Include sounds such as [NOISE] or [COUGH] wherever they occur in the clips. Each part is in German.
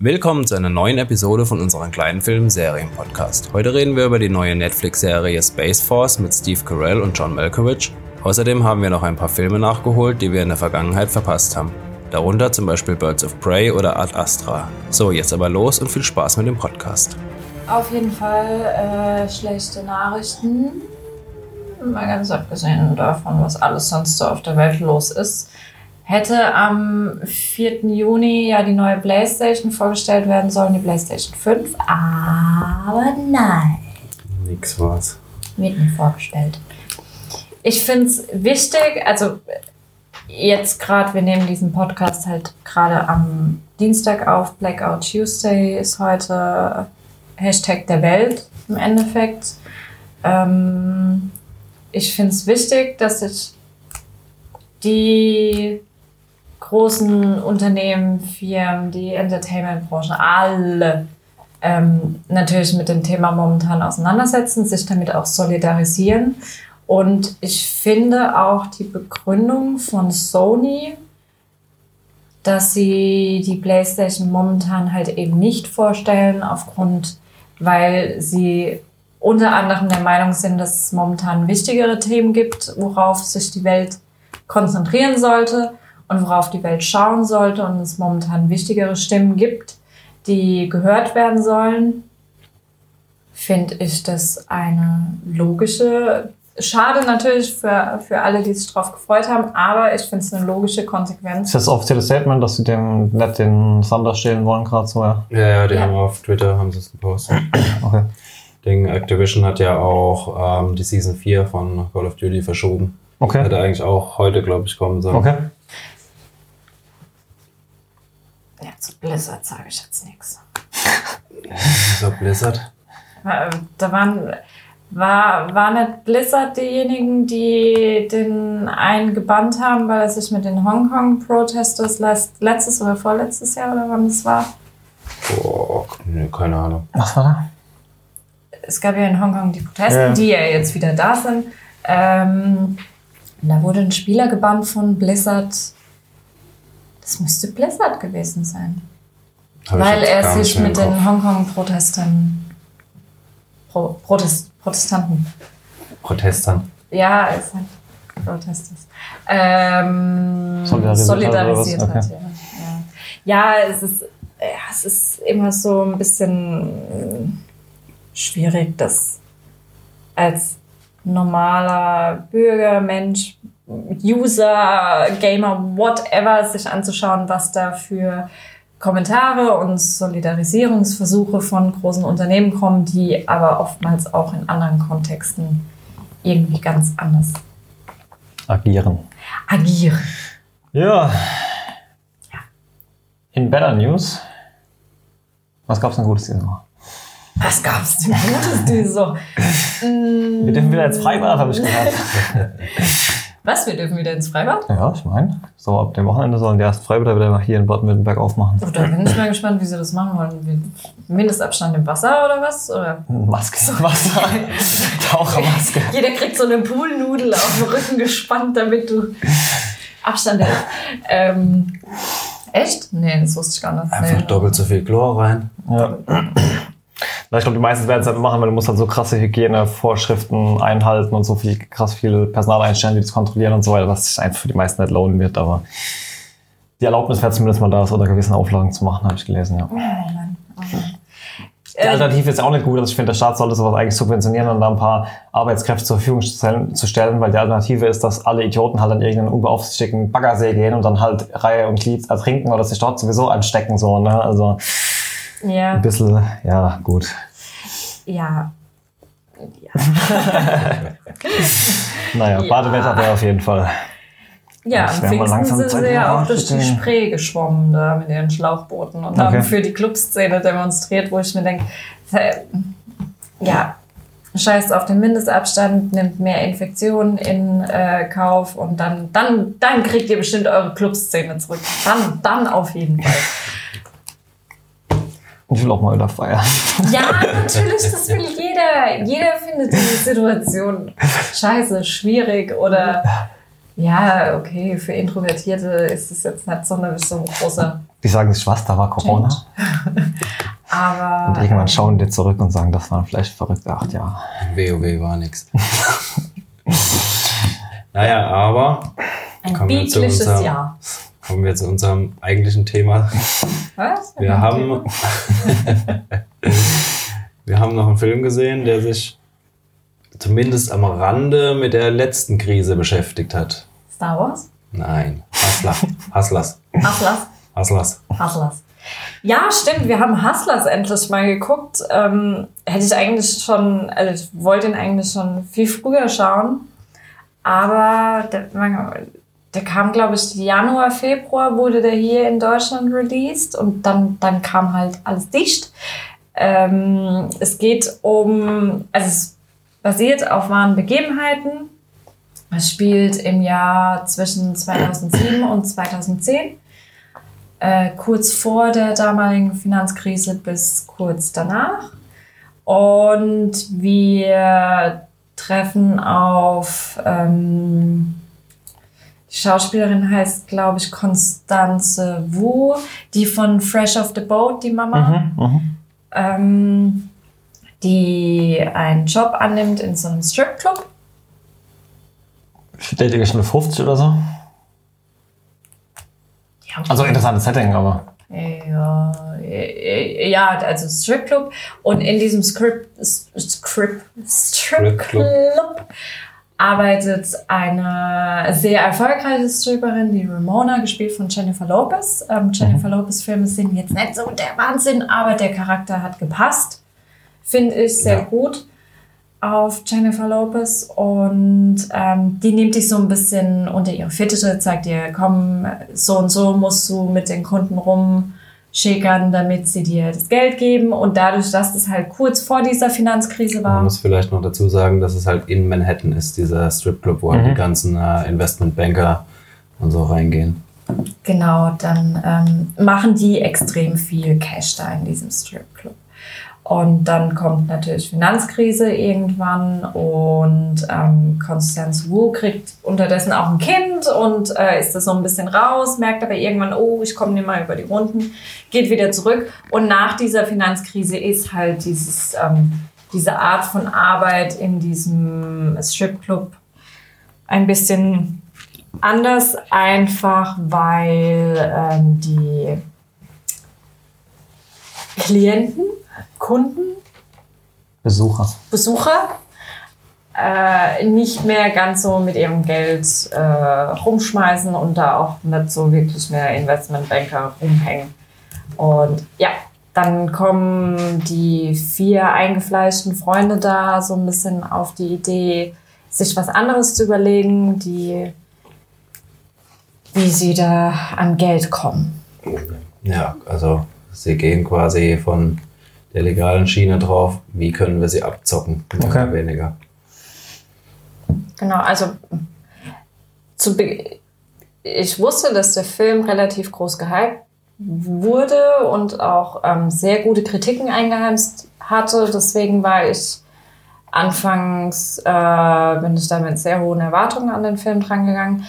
Willkommen zu einer neuen Episode von unserem kleinen Film-Serien-Podcast. Heute reden wir über die neue Netflix-Serie Space Force mit Steve Carell und John Malkovich. Außerdem haben wir noch ein paar Filme nachgeholt, die wir in der Vergangenheit verpasst haben. Darunter zum Beispiel Birds of Prey oder Ad Astra. So, jetzt aber los und viel Spaß mit dem Podcast. Auf jeden Fall äh, schlechte Nachrichten. Mal ganz abgesehen davon, was alles sonst so auf der Welt los ist hätte am 4. Juni ja die neue PlayStation vorgestellt werden sollen, die PlayStation 5, aber nein. Nix war's. Wird nicht vorgestellt. Ich finde es wichtig, also jetzt gerade, wir nehmen diesen Podcast halt gerade am Dienstag auf, Blackout Tuesday ist heute Hashtag der Welt im Endeffekt. Ähm, ich finde es wichtig, dass sich die großen Unternehmen, Firmen, die Entertainment-Branche, alle ähm, natürlich mit dem Thema momentan auseinandersetzen, sich damit auch solidarisieren. Und ich finde auch die Begründung von Sony, dass sie die PlayStation momentan halt eben nicht vorstellen, aufgrund, weil sie unter anderem der Meinung sind, dass es momentan wichtigere Themen gibt, worauf sich die Welt konzentrieren sollte und worauf die Welt schauen sollte und es momentan wichtigere Stimmen gibt, die gehört werden sollen, finde ich das eine logische, schade natürlich für, für alle, die sich darauf gefreut haben, aber ich finde es eine logische Konsequenz. Ist das offizielles Statement, dass sie dem nicht den Thunder stehlen wollen, gerade so, ja? Ja, ja, die ja. haben auf Twitter haben sie es gepostet. [CLEARS THROAT] Okay. Ding Activision hat ja auch ähm, die Season 4 von Call of Duty verschoben. Okay. Hätte eigentlich auch heute, glaube ich, kommen sollen. Okay. Ja, zu Blizzard sage ich jetzt nichts. Wieso Blizzard? Da waren, war, war nicht Blizzard diejenigen, die den einen gebannt haben, weil er sich mit den Hongkong-Protesters letztes oder vorletztes Jahr oder wann es war? Boah, nee, keine Ahnung. Was war da? Es gab ja in Hongkong die Proteste, ja. die ja jetzt wieder da sind. Ähm, da wurde ein Spieler gebannt von Blizzard das müsste Blizzard gewesen sein. Hab Weil er sich mit den Hongkong-Protesten. Pro, Protest, Protestanten. Protestant. Ja, es hat Protestes. Ähm, solidarisiert, solidarisiert hat. Okay. Ja. ja. es ist, ja, es ist immer so ein bisschen schwierig, das als normaler Bürger, Mensch User, Gamer, whatever, sich anzuschauen, was da für Kommentare und Solidarisierungsversuche von großen Unternehmen kommen, die aber oftmals auch in anderen Kontexten irgendwie ganz anders agieren. Agieren. Ja. In Better News, was gab es denn Gutes diese Woche? Was gab es denn Gutes diese Woche? Wir dürfen wieder ins Freibad, habe ich gehört. [LAUGHS] Was, wir dürfen wieder ins Freibad? Ja, ich meine, so ab dem Wochenende sollen die ersten Freibäder wieder hier in Baden-Württemberg aufmachen. Oh, da bin ich mal gespannt, wie sie das machen wollen. Mindestabstand im Wasser oder was? Oder? Maske im Wasser. [LAUGHS] Tauchermaske. Jeder kriegt so eine Poolnudel auf den Rücken gespannt, damit du Abstand hast. Ähm, echt? Nee, das wusste ich gar nicht. Einfach nee. doppelt so viel Chlor rein. Ja. Ich glaube, die meisten werden es halt machen, weil du musst halt so krasse Hygienevorschriften einhalten und so viel krass viel Personal einstellen, die das kontrollieren und so weiter, dass sich einfach für die meisten nicht lohnen wird. Aber die Erlaubnis wäre zumindest mal da, das unter gewissen Auflagen zu machen, habe ich gelesen, ja. Oh Mann, oh Mann. Die Alternative ist auch nicht gut. Also ich finde, der Staat sollte sowas eigentlich subventionieren und da ein paar Arbeitskräfte zur Verfügung zu stellen, weil die Alternative ist, dass alle Idioten halt an irgendeinen unbeaufsichtigten Baggersee gehen und dann halt Reihe und Glied ertrinken oder sich dort sowieso anstecken, so, ne? Also, ja. Ein bisschen, ja, gut. Ja. ja. [LAUGHS] naja, ja. Badewetter wäre auf jeden Fall. Ja, am Pfingsten sind sie ja auch durch die Spree geschwommen da mit ihren Schlauchbooten und okay. haben für die Clubszene demonstriert, wo ich mir denke, ja, scheißt auf den Mindestabstand, nimmt mehr Infektionen in äh, Kauf und dann, dann, dann kriegt ihr bestimmt eure Clubszene zurück. Dann, dann auf jeden Fall. Ich will auch mal wieder feiern. Ja, [LAUGHS] natürlich, das will jeder. Jeder findet diese Situation scheiße, schwierig oder ja, okay, für Introvertierte ist es jetzt nicht so, eine, so ein großer Die sagen sich, was, da war Corona? [LAUGHS] Aber Und irgendwann schauen die zurück und sagen, das waren vielleicht verrückte acht Jahre. WoW war nix. [LAUGHS] naja, aber ein biblisches Jahr. Kommen wir zu unserem eigentlichen Thema. Was? Wir haben, [LAUGHS] wir haben noch einen Film gesehen, der sich zumindest am Rande mit der letzten Krise beschäftigt hat. Star Wars? Nein, Hustler. Hustlers. Hustlers? Hustlers. Hustlers. Ja, stimmt, wir haben Hustlers endlich mal geguckt. Ähm, hätte ich eigentlich schon, also ich wollte ihn eigentlich schon viel früher schauen. Aber der, der kam, glaube ich, Januar, Februar wurde der hier in Deutschland released und dann, dann kam halt alles dicht. Ähm, es geht um, also es basiert auf wahren Begebenheiten. Es spielt im Jahr zwischen 2007 und 2010 äh, kurz vor der damaligen Finanzkrise bis kurz danach. Und wir treffen auf, ähm, die Schauspielerin heißt, glaube ich, Constanze Wu, die von Fresh Off the Boat, die Mama, Mhm. ähm, die einen Job annimmt in so einem Stripclub. Ihr schon 50 oder so? Ja, Also interessantes Setting, aber. Ja, ja, also Stripclub und in diesem Script, Script, Stripclub arbeitet eine sehr erfolgreiche Stripperin, die Ramona, gespielt von Jennifer Lopez. Ähm, Jennifer Lopez Filme sind jetzt nicht so der Wahnsinn, aber der Charakter hat gepasst. Finde ich sehr Ja. gut auf Jennifer Lopez und ähm, die nimmt dich so ein bisschen unter ihre Fittiche, zeigt dir, komm, so und so musst du mit den Kunden rumschickern, damit sie dir das Geld geben und dadurch, dass das halt kurz vor dieser Finanzkrise Man war, muss vielleicht noch dazu sagen, dass es halt in Manhattan ist, dieser Stripclub, wo halt Mhm. die ganzen äh, Investmentbanker und so reingehen. genau, dann ähm, machen die extrem viel Cash da in diesem Stripclub. Und dann kommt natürlich Finanzkrise irgendwann und ähm, Constance Wu kriegt unterdessen auch ein Kind und äh, ist das so ein bisschen raus, merkt aber irgendwann, oh, ich komme nicht mal über die Runden, geht wieder zurück. Und nach dieser Finanzkrise ist halt dieses, ähm, diese Art von Arbeit in diesem Stripclub ein bisschen anders, einfach weil ähm, die Klienten, Kunden, Besucher. Besucher äh, nicht mehr ganz so mit ihrem Geld äh, rumschmeißen und da auch nicht so wirklich mehr Investmentbanker rumhängen. Und ja, dann kommen die vier eingefleischten Freunde da so ein bisschen auf die Idee, sich was anderes zu überlegen, die, wie sie da an Geld kommen. Ja, also sie gehen quasi von der legalen Schiene drauf, wie können wir sie abzocken, mehr Okay. oder weniger. Genau, also zu Be ich wusste, dass der Film relativ groß gehypt wurde und auch ähm, sehr gute Kritiken eingeheimst hatte. Deswegen war ich anfangs, äh, bin ich da mit sehr hohen Erwartungen an den Film drangegangen,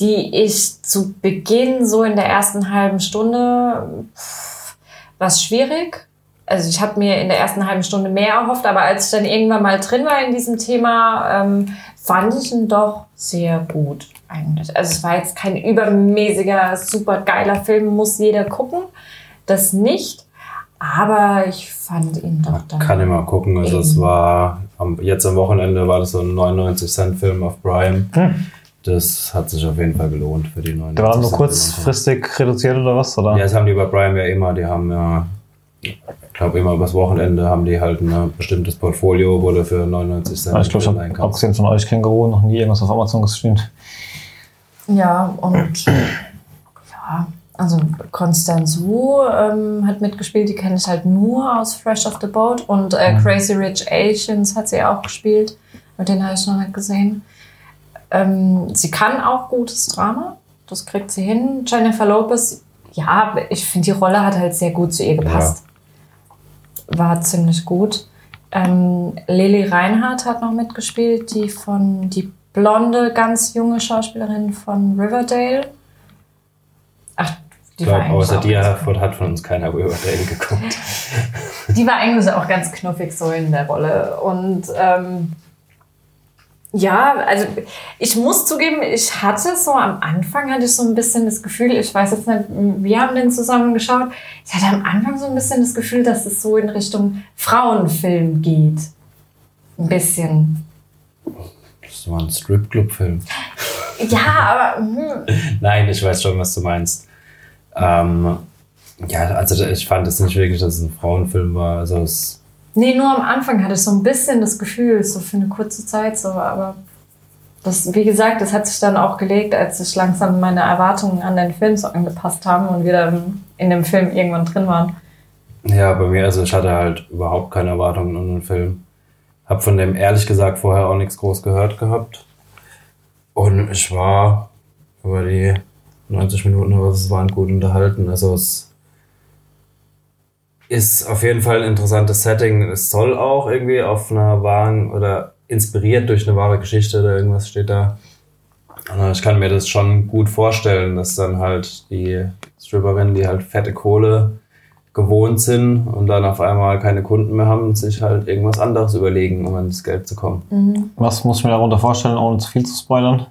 die ich zu Beginn so in der ersten halben Stunde pff, was schwierig. Also ich habe mir in der ersten halben Stunde mehr erhofft, aber als ich dann irgendwann mal drin war in diesem Thema, ähm, fand ich ihn doch sehr gut eigentlich. Also es war jetzt kein übermäßiger, super geiler Film, muss jeder gucken. Das nicht. Aber ich fand ihn doch dann. Kann immer gucken. Also es war am, jetzt am Wochenende war das so ein 99 Cent Film auf Prime. Das hat sich auf jeden Fall gelohnt für die 99 Der war dann nur kurzfristig reduziert oder was? Oder? Ja, das haben die bei Prime ja immer. Die haben ja, ich glaube immer übers Wochenende haben die halt ein bestimmtes Portfolio, wo du für 99 Cent Ja, ich glaube, ich habe abgesehen von euch Känguru noch nie irgendwas auf Amazon gestreamt. Ja, und ja, also Constance Wu ähm, hat mitgespielt, die kenne ich halt nur aus Fresh Off the Boat und äh, Crazy Rich Asians hat sie auch gespielt, aber den habe ich noch nicht gesehen. Ähm, sie kann auch gutes Drama, das kriegt sie hin. Jennifer Lopez, ja, ich finde die Rolle hat halt sehr gut zu ihr gepasst. War ziemlich gut. Ähm, Lily Reinhardt hat noch mitgespielt, die von die blonde, ganz junge Schauspielerin von Riverdale. Ach, Ich war glaube, außer dir hat von uns keiner Riverdale geguckt. [LAUGHS] Die war eigentlich auch ganz knuffig so in der Rolle. Und ähm, ja, also ich muss zugeben, ich hatte so am Anfang hatte ich so ein bisschen das Gefühl, ich weiß jetzt nicht, wir haben den zusammen geschaut, ich hatte am Anfang so ein bisschen das Gefühl, dass es so in Richtung Frauenfilm geht. Ein bisschen. Das war ein Stripclub-Film. Ja, aber [LAUGHS] hm, Nein, ich weiß schon, was du meinst. Ähm, ja, also ich fand es nicht wirklich, dass es ein Frauenfilm war. Also es, nee, nur am Anfang hatte ich so ein bisschen das Gefühl, so für eine kurze Zeit so, aber das, wie gesagt, das hat sich dann auch gelegt, als sich langsam meine Erwartungen an den Film so angepasst haben und wir dann in dem Film irgendwann drin waren. ja, bei mir, also ich hatte halt überhaupt keine Erwartungen an den Film. Hab von dem ehrlich gesagt vorher auch nichts groß gehört gehabt. Und ich war über die 90 Minuten, aber es waren gut unterhalten. Also es ist auf jeden Fall ein interessantes Setting. Es soll auch irgendwie auf einer wahren oder inspiriert durch eine wahre Geschichte oder irgendwas steht da. Ich kann mir das schon gut vorstellen, dass dann halt die Stripperinnen, die halt fette Kohle gewohnt sind und dann auf einmal keine Kunden mehr haben, sich halt irgendwas anderes überlegen, um an das Geld zu kommen. Was muss ich mir darunter vorstellen, ohne zu viel zu spoilern?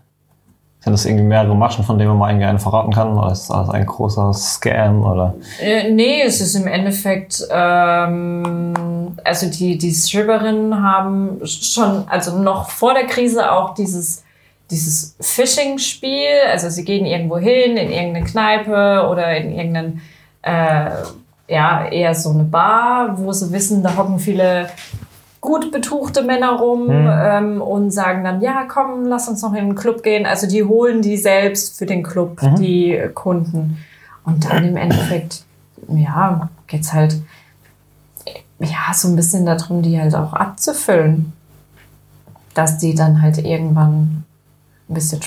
Sind das irgendwie mehrere Maschen, von denen man mal einen verraten kann? Oder ist das ein großer Scam? Oder? Äh, nee, es ist im Endeffekt, ähm, also die, die Stripperinnen haben schon, also noch vor der Krise auch dieses, dieses Phishing-Spiel. Also sie gehen irgendwo hin, in irgendeine Kneipe oder in irgendeinen, äh, ja, eher so eine Bar, wo sie wissen, da hocken viele gut betuchte Männer rum ähm, und sagen dann, ja, komm, lass uns noch in den Club gehen. Also die holen die selbst für den Club, die Kunden. Und dann im Endeffekt, ja, geht's halt ja so ein bisschen darum, die halt auch abzufüllen. Dass die dann halt irgendwann ein bisschen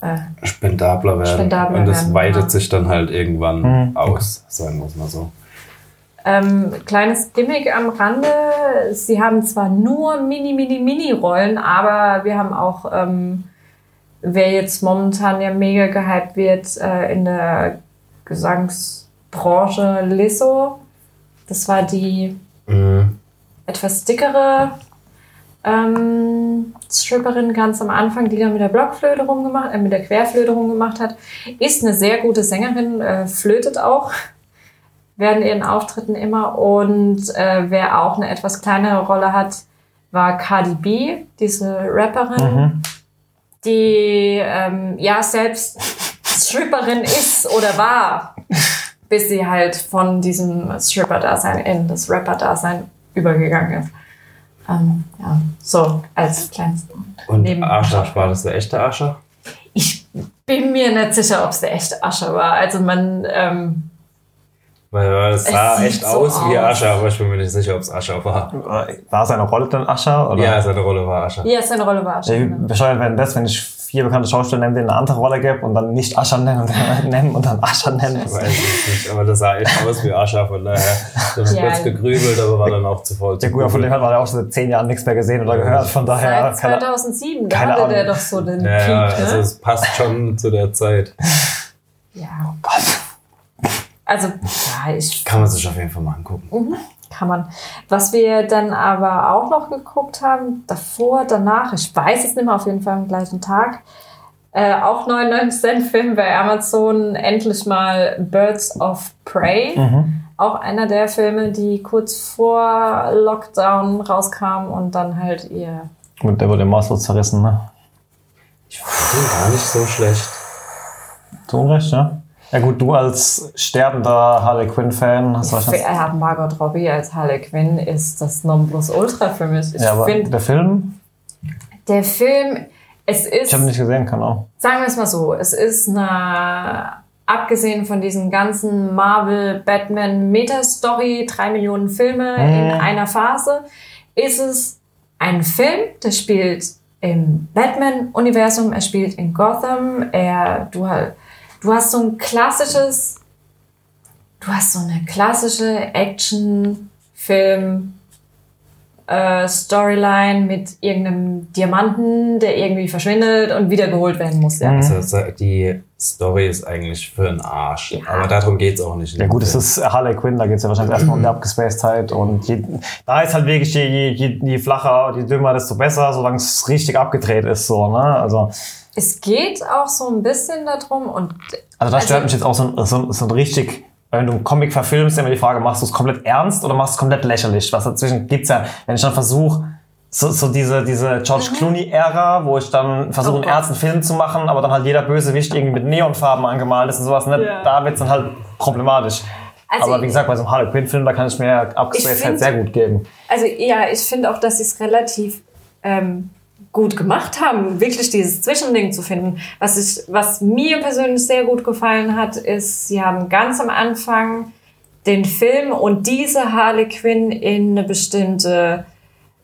äh, Spendabler werden. Spendabler und das werden, weitet ja. sich dann halt irgendwann Mhm. aus, sagen wir es mal so. Ähm, kleines Gimmick am Rande. Sie haben zwar nur mini, mini, mini Rollen, aber wir haben auch, ähm, wer jetzt momentan ja mega gehypt wird äh, in der Gesangsbranche, Lizzo. Das war die Mhm. etwas dickere ähm, Stripperin ganz am Anfang, die dann mit der Blockflöte rumgemacht, äh, mit der Querflöte rumgemacht hat, ist eine sehr gute Sängerin, äh, flötet auch während ihren Auftritten immer und äh, wer auch eine etwas kleinere Rolle hat, war Cardi B, diese Rapperin, die ähm, ja selbst Stripperin ist oder war, bis sie halt von diesem Stripper-Dasein in das Rapper-Dasein übergegangen ist. Ähm, ja, so als kleines. Und Neben- Ascher, war das der echte Ascher? Ich bin mir nicht sicher, ob es der echte Ascher war. Also man, ähm, Weil es Es sah sieht echt so aus wie. Ascher, aber ich bin mir nicht sicher, ob es Ascher war. War seine Rolle denn Ascher? Oder? Ja, seine Rolle war Ascher. ja, seine Rolle war. Wie genau. bescheuert wäre das, wenn ich vier bekannte Schauspieler nenne, denen eine andere Rolle gebe und dann nicht Ascher nennen und dann [LAUGHS] nennen und dann Ascher nennen. Ich weiß es nicht, aber das sah echt aus wie Ascher, von daher. Ich habe Ja. kurz gegrübelt, aber war dann auch zu voll. Ja gut, von dem hat man ja auch schon seit zehn Jahren nichts mehr gesehen oder gehört. Von daher Seit kann er, 2007, da hatte der doch so den Ja, ja, Peak, also ne? es passt schon zu der Zeit. Ja. Also, ja, ich Kann man sich auf jeden Fall mal angucken. kann man. Was wir dann aber auch noch geguckt haben, davor, danach, ich weiß es nicht mehr, auf jeden Fall am gleichen Tag, äh, auch 99 Cent Film bei Amazon, endlich mal Birds of Prey. Auch einer der Filme, die kurz vor Lockdown rauskamen und dann halt ihr. Gut, der wurde maßlos zerrissen, ne? Ich fand den gar nicht so schlecht. Zu Unrecht, ja? Ja gut, du als sterbender Harley Quinn-Fan hast wahrscheinlich... Ja, Margot Robbie als Harley Quinn ist das Nonplusultra für mich. Ich Ja, aber finde, der Film, der Film, es ist. ich habe ihn nicht gesehen, kann auch. sagen wir es mal so, es ist eine, abgesehen von diesen ganzen Marvel, Batman, Meta-Story, drei Millionen Filme in Mhm. einer Phase, ist es ein Film, der spielt im Batman-Universum, er spielt in Gotham, er, du, ha- du hast so ein klassisches, du hast so eine klassische Action-Film, äh, Storyline mit irgendeinem Diamanten, der irgendwie verschwindet und wiedergeholt werden muss. Ja. Also die Story ist eigentlich für den Arsch. Ja. Aber darum geht's auch nicht. Ja gut, es ist Harley Quinn, da geht es ja wahrscheinlich erstmal um die Abgespacedheit und je, da ist halt wirklich, je, je, je, je flacher, je dümmer, desto besser, solange es richtig abgedreht ist, so, ne? Also, Es geht auch so ein bisschen darum und also da stört Also- mich jetzt auch so ein, so, ein- so ein richtig, wenn du einen Comic verfilmst, immer die Frage, machst du es komplett ernst oder machst du es komplett lächerlich? Was dazwischen gibt's ja, wenn ich dann versuche, so, so diese, diese George Clooney-Ära, wo ich dann versuche, Mhm. Oh einen ernsten Film zu machen, aber dann halt jeder Bösewicht irgendwie mit Neonfarben angemalt ist und sowas, ne? Ja. da wird's dann halt problematisch. Also aber wie gesagt, bei so einem Harley Quinn-Film, da kann ich mir Abgespacedheit find- sehr gut geben. Also ja, ich finde auch, dass sie es relativ ähm, gut gemacht haben, wirklich dieses Zwischending zu finden. Was, ich, was mir persönlich sehr gut gefallen hat, ist, sie haben ganz am Anfang den Film und diese Harley Quinn in eine bestimmte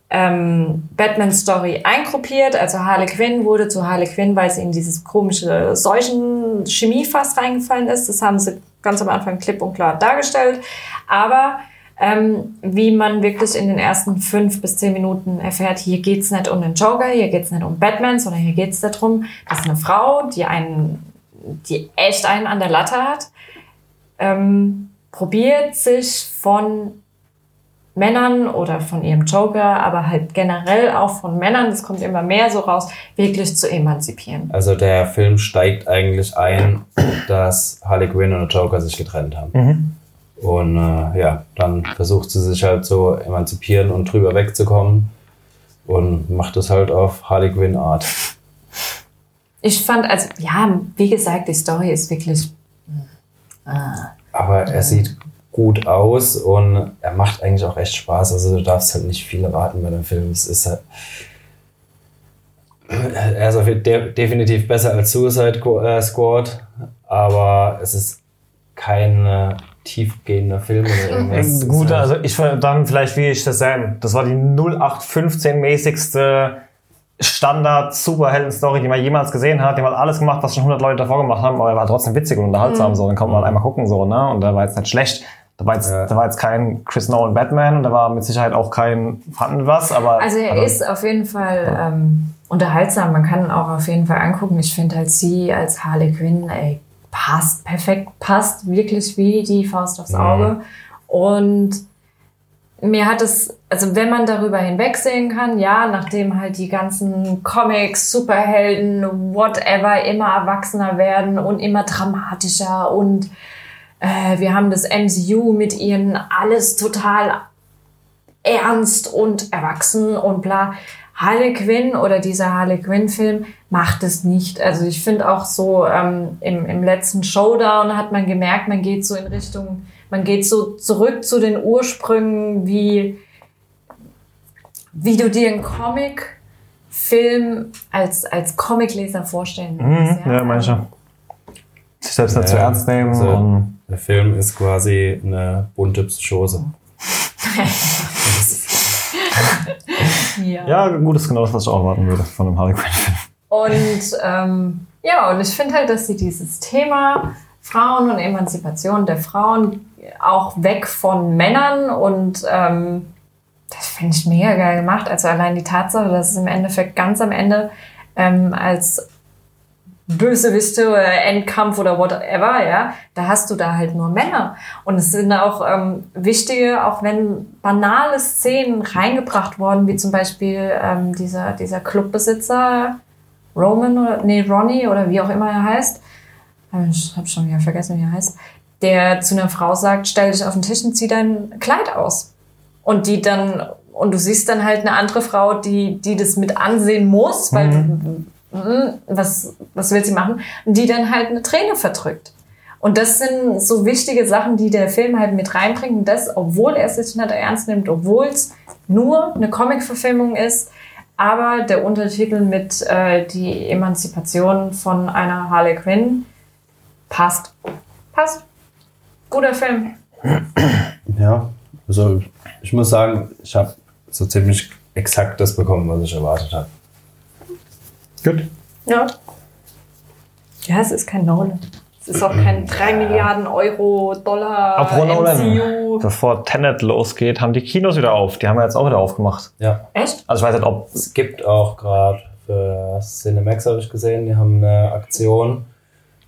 ähm, Batman-Story eingruppiert. Also Harley Quinn wurde zu Harley Quinn, weil sie in dieses komische Seuchen-Chemiefass reingefallen ist. Das haben sie ganz am Anfang klipp und klar dargestellt. Aber ähm, wie man wirklich in den ersten fünf bis zehn Minuten erfährt, hier geht's nicht um den Joker, hier geht's nicht um Batman, sondern hier geht's darum, dass eine Frau, die einen, die echt einen an der Latte hat, ähm, probiert sich von Männern oder von ihrem Joker, aber halt generell auch von Männern, das kommt immer mehr so raus, wirklich zu emanzipieren. Also der Film steigt eigentlich ein, dass Harley Quinn und der Joker sich getrennt haben. Und äh, ja, dann versucht sie sich halt so emanzipieren und drüber wegzukommen und macht es halt auf Harley Quinn Art. Ich fand, also ja, wie gesagt, die Story ist wirklich Aber er sieht gut aus und er macht eigentlich auch echt Spaß. Also du darfst halt nicht viel erwarten bei dem Film. Es ist halt. Er ist auf de definitiv besser als Suicide äh, Squad, aber es ist kein äh, tiefgehender Film oder irgendwas. Es ist Gut, also ich dann vielleicht wie ich das Sam. Das war die 0815-mäßigste Standard-Superhelden-Story, die man jemals gesehen hat. Die halt alles gemacht, was schon 100 Leute davor gemacht haben, aber er war trotzdem witzig und unterhaltsam. So, dann kommt man halt einmal gucken, so, ne? Und der war jetzt nicht schlecht. Da war jetzt, Ja. da war jetzt kein Chris Nolan Batman und da war mit Sicherheit auch kein fanden was, aber. Also er ist auf jeden Fall ähm, unterhaltsam. Man kann ihn auch auf jeden Fall angucken. Ich finde halt sie als Harley Quinn, ey, passt perfekt, passt wirklich wie die Faust aufs Auge. Und mir hat es, also wenn man darüber hinwegsehen kann, ja, nachdem halt die ganzen Comics, Superhelden, whatever, immer erwachsener werden und immer dramatischer und äh, wir haben das MCU mit ihren alles total ernst und erwachsen und bla. Harley Quinn oder dieser Harley Quinn-Film macht es nicht. Also ich finde auch so ähm, im, im letzten Showdown hat man gemerkt, man geht so in Richtung, man geht so zurück zu den Ursprüngen, wie, wie du dir einen Comic-Film als, als Comicleser vorstellen Mhm, würdest. ja, manche. Sich selbst nicht zu Ja, ernst nehmen also-. Der Film ist quasi eine bunte Psychose. [LAUGHS] Ja. Ja, gut, das ist genau das, was ich auch erwarten würde von einem Harley Quinn-Film. Und ähm, ja, und ich finde halt, dass sie dieses Thema Frauen und Emanzipation der Frauen auch weg von Männern und ähm, das finde ich mega geil gemacht. Also allein die Tatsache, dass es im Endeffekt ganz am Ende ähm, als Bösewichte oder Endkampf oder whatever, ja, da hast du da halt nur Männer. Und es sind auch ähm, wichtige, auch wenn banale Szenen reingebracht worden, wie zum Beispiel ähm, dieser, dieser Clubbesitzer, Roman oder, nee, Ronnie oder wie auch immer er heißt. Ich habe schon wieder vergessen, wie er heißt. Der zu einer Frau sagt, stell dich auf den Tisch und zieh dein Kleid aus. Und die dann, und du siehst dann halt eine andere Frau, die, die das mit ansehen muss, weil, mm, was, was will sie machen? Die dann halt eine Träne verdrückt. Und das sind so wichtige Sachen, die der Film halt mit reinbringt. Und das, obwohl er es nicht ernst nimmt, obwohl es nur eine Comic-Verfilmung ist, aber der Untertitel mit äh, die Emanzipation von einer Harley Quinn passt. Passt. Guter Film. Ja, also ich muss sagen, ich habe so ziemlich exakt das bekommen, was ich erwartet habe. Gut. Ja. Ja, es ist kein Nolan. Es ist auch kein 3 Milliarden Euro, Dollar, Apropos Nolan, MCU. bevor Tenet losgeht, haben die Kinos wieder auf. Die haben ja jetzt auch wieder aufgemacht. Ja. Echt? Also ich weiß nicht, ob... Es gibt auch gerade für Cinemax, habe ich gesehen, die haben eine Aktion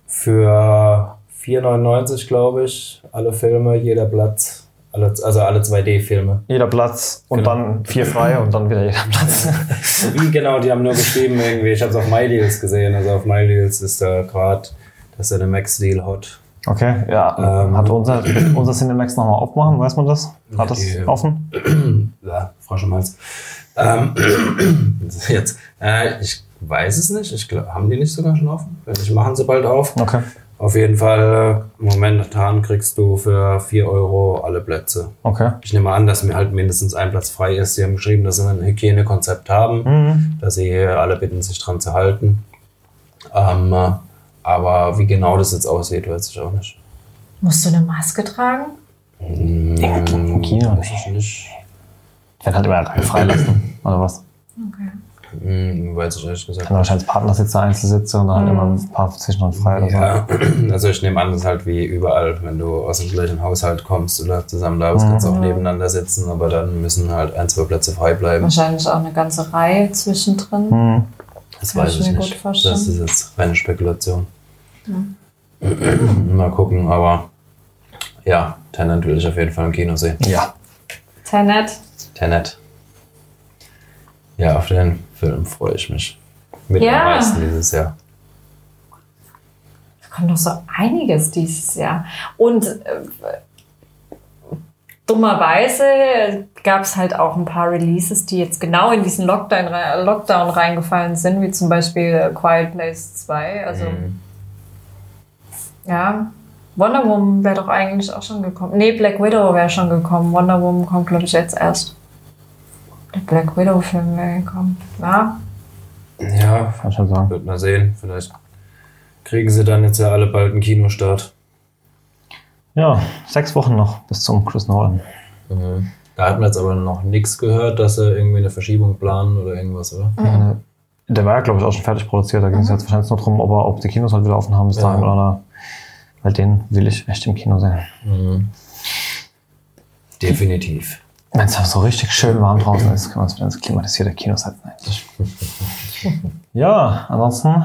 für 4,99 glaube ich. Alle Filme, jeder Platz. Alle, also alle 2D-Filme. Jeder Platz und Genau. dann vier frei und dann wieder jeder Platz. [LAUGHS] Wie genau, die haben nur geschrieben irgendwie, ich habe es auf MyDeals gesehen. Also auf MyDeals ist da gerade der Cinemax-Deal hot. Okay, ja. Ähm. Hat unser, unser Cinemax nochmal aufmachen, weiß man das? Hat das Die- offen? [CLEARS THROAT] Ja, Frosch im Hals. Ähm, [CLEARS THROAT] jetzt, äh, ich weiß es nicht. Ich glaub, haben die nicht sogar schon offen? Ich machen sie bald auf. Okay. Auf jeden Fall, äh, momentan kriegst du für 4 Euro alle Plätze. Okay. Ich nehme an, dass mir halt mindestens ein Platz frei ist. Sie haben geschrieben, dass sie ein Hygienekonzept haben, Mhm. dass sie alle bitten, sich dran zu halten. Ähm, äh, aber wie genau das jetzt aussieht, weiß ich auch nicht. Musst du eine Maske tragen? Im Kino weiß ich nicht. Wenn halt immer freilassen, oder was? Okay. Hm, weiß ich ehrlich gesagt Kann wahrscheinlich Partnersitze, Einzelsitze und dann halt immer ein paar zwischendurch frei oder so. Ja, [CLEARS THROAT] also ich nehme an, das ist halt wie überall, wenn du aus dem gleichen Haushalt kommst oder zusammen da bist, kannst du auch nebeneinander sitzen, aber dann müssen halt ein, zwei Plätze frei bleiben. Wahrscheinlich auch eine ganze Reihe zwischendrin. Mhm. Das Kann weiß ich ich nicht. Das ist jetzt reine Spekulation. [CLEARS THROAT] Mal gucken, aber ja, Tenet will ich auf jeden Fall im Kino sehen. Ja. Tenet. Tenet. Ja, auf den Film freue ich mich. Mit Ja. am meisten dieses Jahr. Da kommt noch so einiges dieses Jahr. Und äh, dummerweise gab es halt auch ein paar Releases, die jetzt genau in diesen Lockdown, Lockdown reingefallen sind, wie zum Beispiel äh, Quiet Place 2. Also, Mhm. ja. Wonder Woman wäre doch eigentlich auch schon gekommen. Nee, Black Widow wäre schon gekommen. Wonder Woman kommt, glaube ich, jetzt erst. Der Black Widow-Film wäre gekommen. Ja, Ja, Kann ich schon sagen. wird mal sehen. Vielleicht kriegen sie dann jetzt ja alle bald einen Kinostart. Ja, sechs Wochen noch bis zum Chris Nolan. Da hat man jetzt aber noch nichts gehört, dass sie irgendwie eine Verschiebung planen oder irgendwas, oder? Äh, Der war ja, glaube ich, auch schon fertig produziert. Da ging es jetzt wahrscheinlich nur darum, ob, er, ob die Kinos halt wieder offen haben bis Ja. dahin oder. Weil den will ich echt im Kino sehen. Definitiv. Wenn es so richtig schön warm draußen ist, können wir uns wieder ins klimatisierte Kino setzen eigentlich. [LAUGHS] ja, ansonsten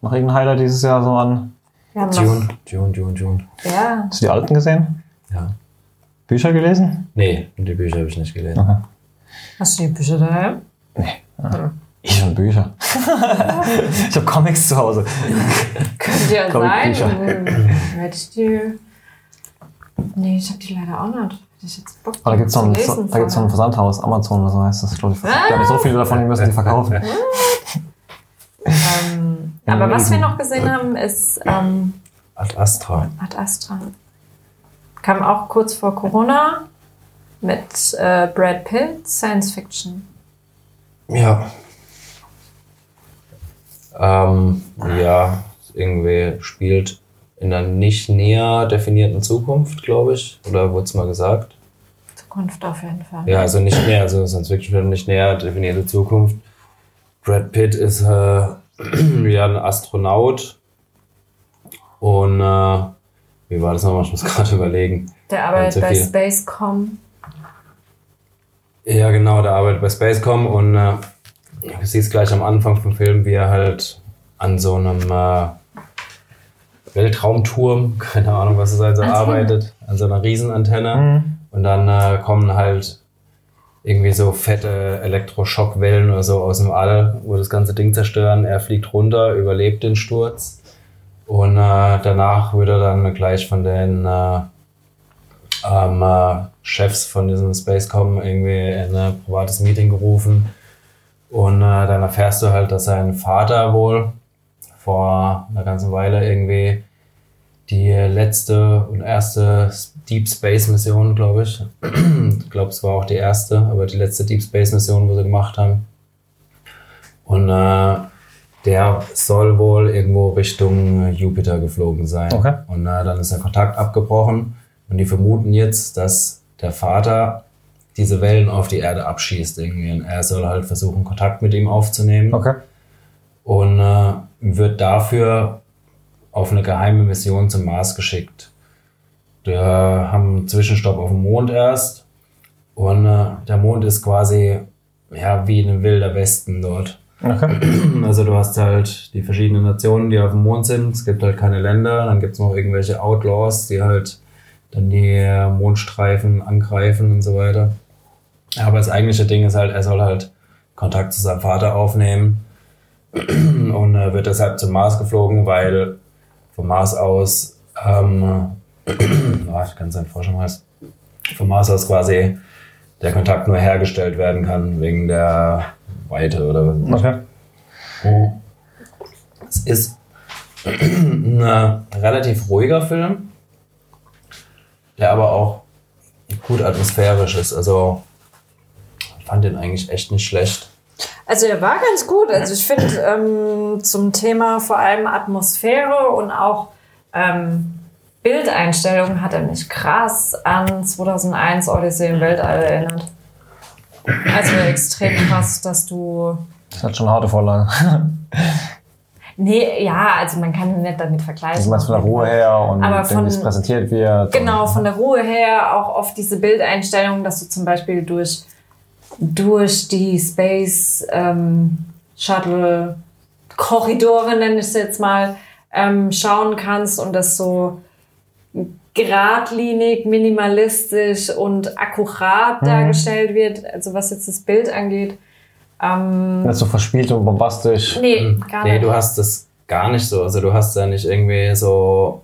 noch irgendein Highlight dieses Jahr so an. June, June, June, June. Ja, Hast du die alten gesehen? Ja. Bücher gelesen? Nee, die Bücher habe ich nicht gelesen. Okay. hast du die Bücher daheim? Ich und Bücher. [LAUGHS] ich habe Comics zu Hause. Könnte ja Comic sein. Hätte ich die. Nee, ich habe die leider auch nicht. Ich jetzt Bock Aber da gibt es so, da gibt's so ein. Versandhaus, Amazon oder so heißt das, glaube ich. Die haben so viele davon, die müssen die verkaufen. ähm, Aber was wir noch gesehen haben, ist ähm, Ad Astra. Ad Astra. Kam auch kurz vor Corona mit äh, Brad Pitt, Science Fiction. Ja. Ähm, ja, irgendwie spielt in einer nicht näher definierten Zukunft, glaube ich. Oder wurde es mal gesagt? Zukunft auf jeden Fall. Ja, also nicht näher, also Science Fiction Film nicht näher definierte Zukunft. Brad Pitt ist äh, [CLEARS THROAT] ja ein Astronaut. Und äh, wie war das nochmal? Ich muss [LAUGHS] gerade überlegen. Der arbeitet bei viel. Spacecom. Ja, genau, der arbeitet bei Spacecom und äh, du siehst gleich am Anfang vom Film, wie er halt an so einem äh, Weltraumturm, [LAUGHS] keine Ahnung, was es also Antenne. arbeitet, an so einer Riesenantenne. Und dann äh, kommen halt irgendwie so fette Elektroschockwellen oder so aus dem All, wo das ganze Ding zerstören. Er fliegt runter, überlebt den Sturz. Und äh, danach wird er dann gleich von den äh, ähm, äh, Chefs von diesem Spacecom irgendwie in ein privates Meeting gerufen. Und äh, dann erfährst du halt, dass sein Vater wohl vor einer ganzen Weile irgendwie die letzte und erste Deep Space Mission, glaube ich. ich glaube, es war auch die erste, aber die letzte Deep Space Mission, wo sie gemacht haben. Und äh, der soll wohl irgendwo Richtung Jupiter geflogen sein. Okay. Und äh, dann ist der Kontakt abgebrochen. Und die vermuten jetzt, dass der Vater diese Wellen auf die Erde abschießt irgendwie. Und er soll halt versuchen, Kontakt mit ihm aufzunehmen Okay. und äh, wird dafür auf eine geheime Mission zum Mars geschickt. Die haben einen Zwischenstopp auf dem Mond erst. Und äh, der Mond ist quasi ja, wie ein wilder Westen dort. Okay. [CLEARS THROAT] Also du hast halt die verschiedenen Nationen, die auf dem Mond sind. Es gibt halt keine Länder. Dann gibt es noch irgendwelche Outlaws, die halt dann die äh, Mondstreifen angreifen und so weiter. Aber das eigentliche Ding ist halt, er soll halt Kontakt zu seinem Vater aufnehmen [CLEARS THROAT] und äh, wird deshalb zum Mars geflogen, weil vom Mars aus, ähm, ah, ich kann sein Forschung heißt, vom Mars aus quasi der Kontakt nur hergestellt werden kann wegen der Weite oder was. Okay. Es ist [CLEARS THROAT] ein relativ ruhiger Film, der aber auch gut atmosphärisch ist. Also ich fand den eigentlich echt nicht schlecht. Also er war ganz gut. Also ich finde ähm, zum Thema vor allem Atmosphäre und auch ähm, Bildeinstellungen hat er mich krass an 2001 Odyssey im Weltall erinnert. Also extrem krass, dass du... Das hat schon eine harte Vorlage. [LAUGHS] Nee, ja, also man kann nicht damit vergleichen. Du meinst von der Ruhe her und wie es präsentiert wird. Genau, von der Ruhe her auch oft diese Bildeinstellung, dass du zum Beispiel durch, durch die Space ähm, Shuttle Korridore, nenne ich es jetzt mal, ähm, schauen kannst und das so geradlinig, minimalistisch und akkurat Mhm. dargestellt wird, also was jetzt das Bild angeht. Ähm, Nicht so verspielt und bombastisch. nee, gar Nee, nicht. du hast das gar nicht so. Also du hast ja nicht irgendwie so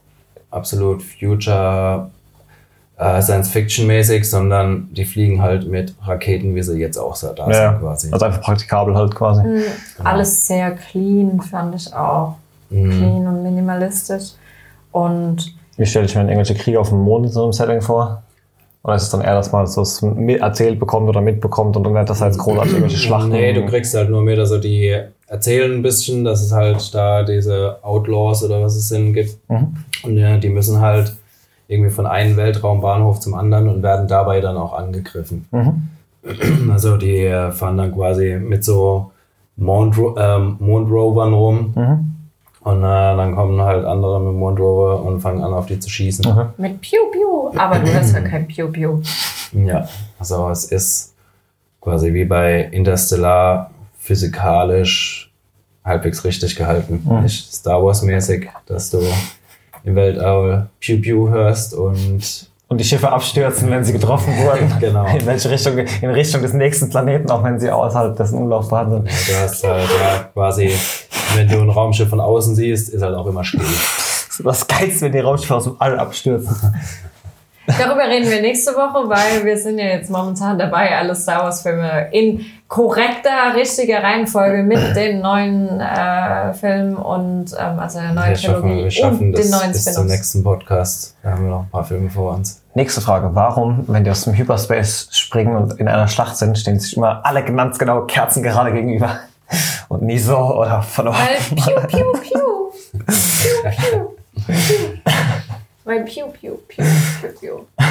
absolut Future äh, Science-Fiction-mäßig, sondern die fliegen halt mit Raketen, wie sie jetzt auch so da Ja, sind quasi. also einfach praktikabel halt quasi. Mhm. Alles sehr clean, fand ich auch. Mhm. Clean und minimalistisch. Und Wie stelle ich mir denn irgendwelche Kriege auf dem Mond in so einem Setting vor? Oder ist es dann eher, dass man so erzählt bekommt oder mitbekommt und dann nicht, dass halt großartig irgendwelche Schlachten. Nee, du kriegst halt nur mit, also die erzählen ein bisschen, dass es halt da diese Outlaws oder was es sind gibt. Mhm. Und ja, die müssen halt irgendwie von einem Weltraumbahnhof zum anderen und werden dabei dann auch angegriffen. Mhm. [CLEARS THROAT] Also die äh, fahren dann quasi mit so Mondro ähm, Mondrovern rum Mhm. Und äh, dann kommen halt andere mit Mondrover und fangen an auf die zu schießen. Mhm. mit Piu Piu. Aber du hast ja kein Piu Piu. Ja, also es ist quasi wie bei Interstellar physikalisch halbwegs richtig gehalten. Mhm. Nicht Star Wars mäßig, dass du im Weltall Pew Pew hörst und Und die Schiffe abstürzen, wenn sie getroffen [LAUGHS] wurden. Genau. In welche Richtung? In Richtung des nächsten Planeten, auch wenn sie außerhalb dessen umlaufbahn sind. ja, du hast halt ja quasi, wenn du ein Raumschiff von außen siehst, ist halt auch immer still. Das ist das Geilste, wenn die Raumschiffe aus dem All abstürzen. Darüber reden wir nächste Woche, weil wir sind ja jetzt momentan dabei, alle Star Wars Filme in korrekter, richtiger Reihenfolge mit [CLEARS THROAT] den neuen äh, Filmen und ähm, also der neuen Ich hoffe, Trilogie wir schaffen und das den neuen bis zum nächsten Podcast. Da haben wir noch ein paar Filme vor uns. Nächste Frage. Warum, wenn die aus dem Hyperspace springen und in einer Schlacht sind, stehen sich immer alle ganz genau Kerzen gerade gegenüber? Und nie so oder von Weil [LAUGHS] Piu Piu Piu. [LAUGHS] Piu Piu. Weil Piu Piu Piu Piu Piu. [LAUGHS]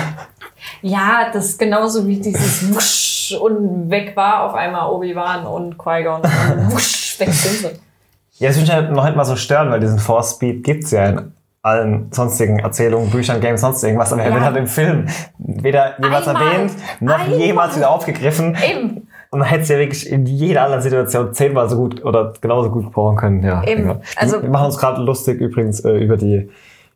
Ja, das ist genauso wie dieses [LAUGHS] Wusch und weg war auf einmal Obi-Wan und Qui-Gon und [LAUGHS] wusch, weg sind sie. Ja, das würde mich halt noch nicht mal so stören, weil diesen Force Speed gibt's ja in allen sonstigen Erzählungen, Büchern, Games, sonst irgendwas. Aber er Ja. wird halt im Film weder jemals Einmal. erwähnt, noch Einmal. jemals wieder aufgegriffen. Eben. Und man hätte es ja wirklich in jeder anderen Situation zehnmal so gut oder genauso gut brauchen können. Ja, Eben. Also- wir machen uns gerade lustig übrigens äh, über die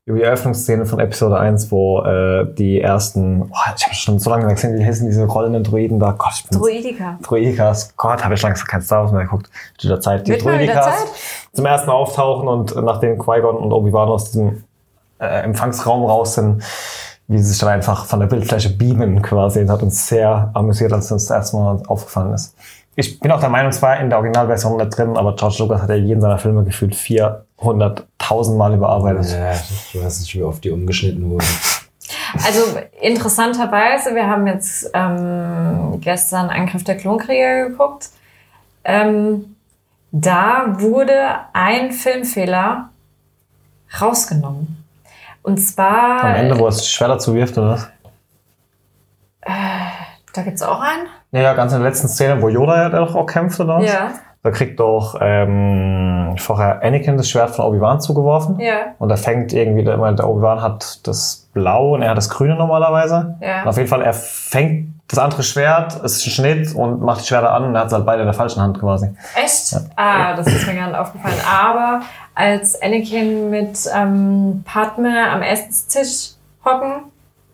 über die Eröffnungsszene von Episode 1, wo äh, die ersten, oh, ich habe schon so lange gesehen, wie heißen diese rollenden Druiden da? Gott, ich bin Druidika. Druidikas, Gott, habe ich lange kein Star Wars mehr geguckt. Zu der Zeit, die wieder Druidikas Zeit. zum ersten Mal auftauchen und nachdem Qui-Gon und Obi-Wan aus diesem äh, Empfangsraum raus sind, wie sie sich dann einfach von der Bildfläche beamen quasi. Das hat uns sehr amüsiert, als uns das erste Mal aufgefallen ist. Ich bin auch der Meinung, es war in der Originalversion nicht drin, aber George Lucas hat ja jeden seiner Filme gefühlt 400.000 Mal überarbeitet. Ja, ich weiß nicht, wie oft die umgeschnitten wurden. Also interessanterweise, wir haben jetzt ähm, gestern Angriff der Klonkrieger geguckt. Ähm, da wurde ein Filmfehler rausgenommen. Und zwar. Am Ende, wo es Schwerter zuwirft, oder was? Da gibt's auch einen? Ja, ja, ganz in der letzten Szene, wo Yoda ja doch auch kämpft, oder was? Ja. Da kriegt doch ähm, vorher Anakin das Schwert von Obi-Wan zugeworfen. Ja. Und er fängt irgendwie, der, der Obi-Wan hat das Blau und er hat das Grüne normalerweise. Ja. Und auf jeden Fall, er fängt das andere Schwert, es ist ein Schnitt und macht die Schwerter an und er hat sie halt beide in der falschen Hand quasi. Echt? Ah, das ist mir gar nicht aufgefallen. Aber als Anakin mit ähm, Padme am Essenstisch hocken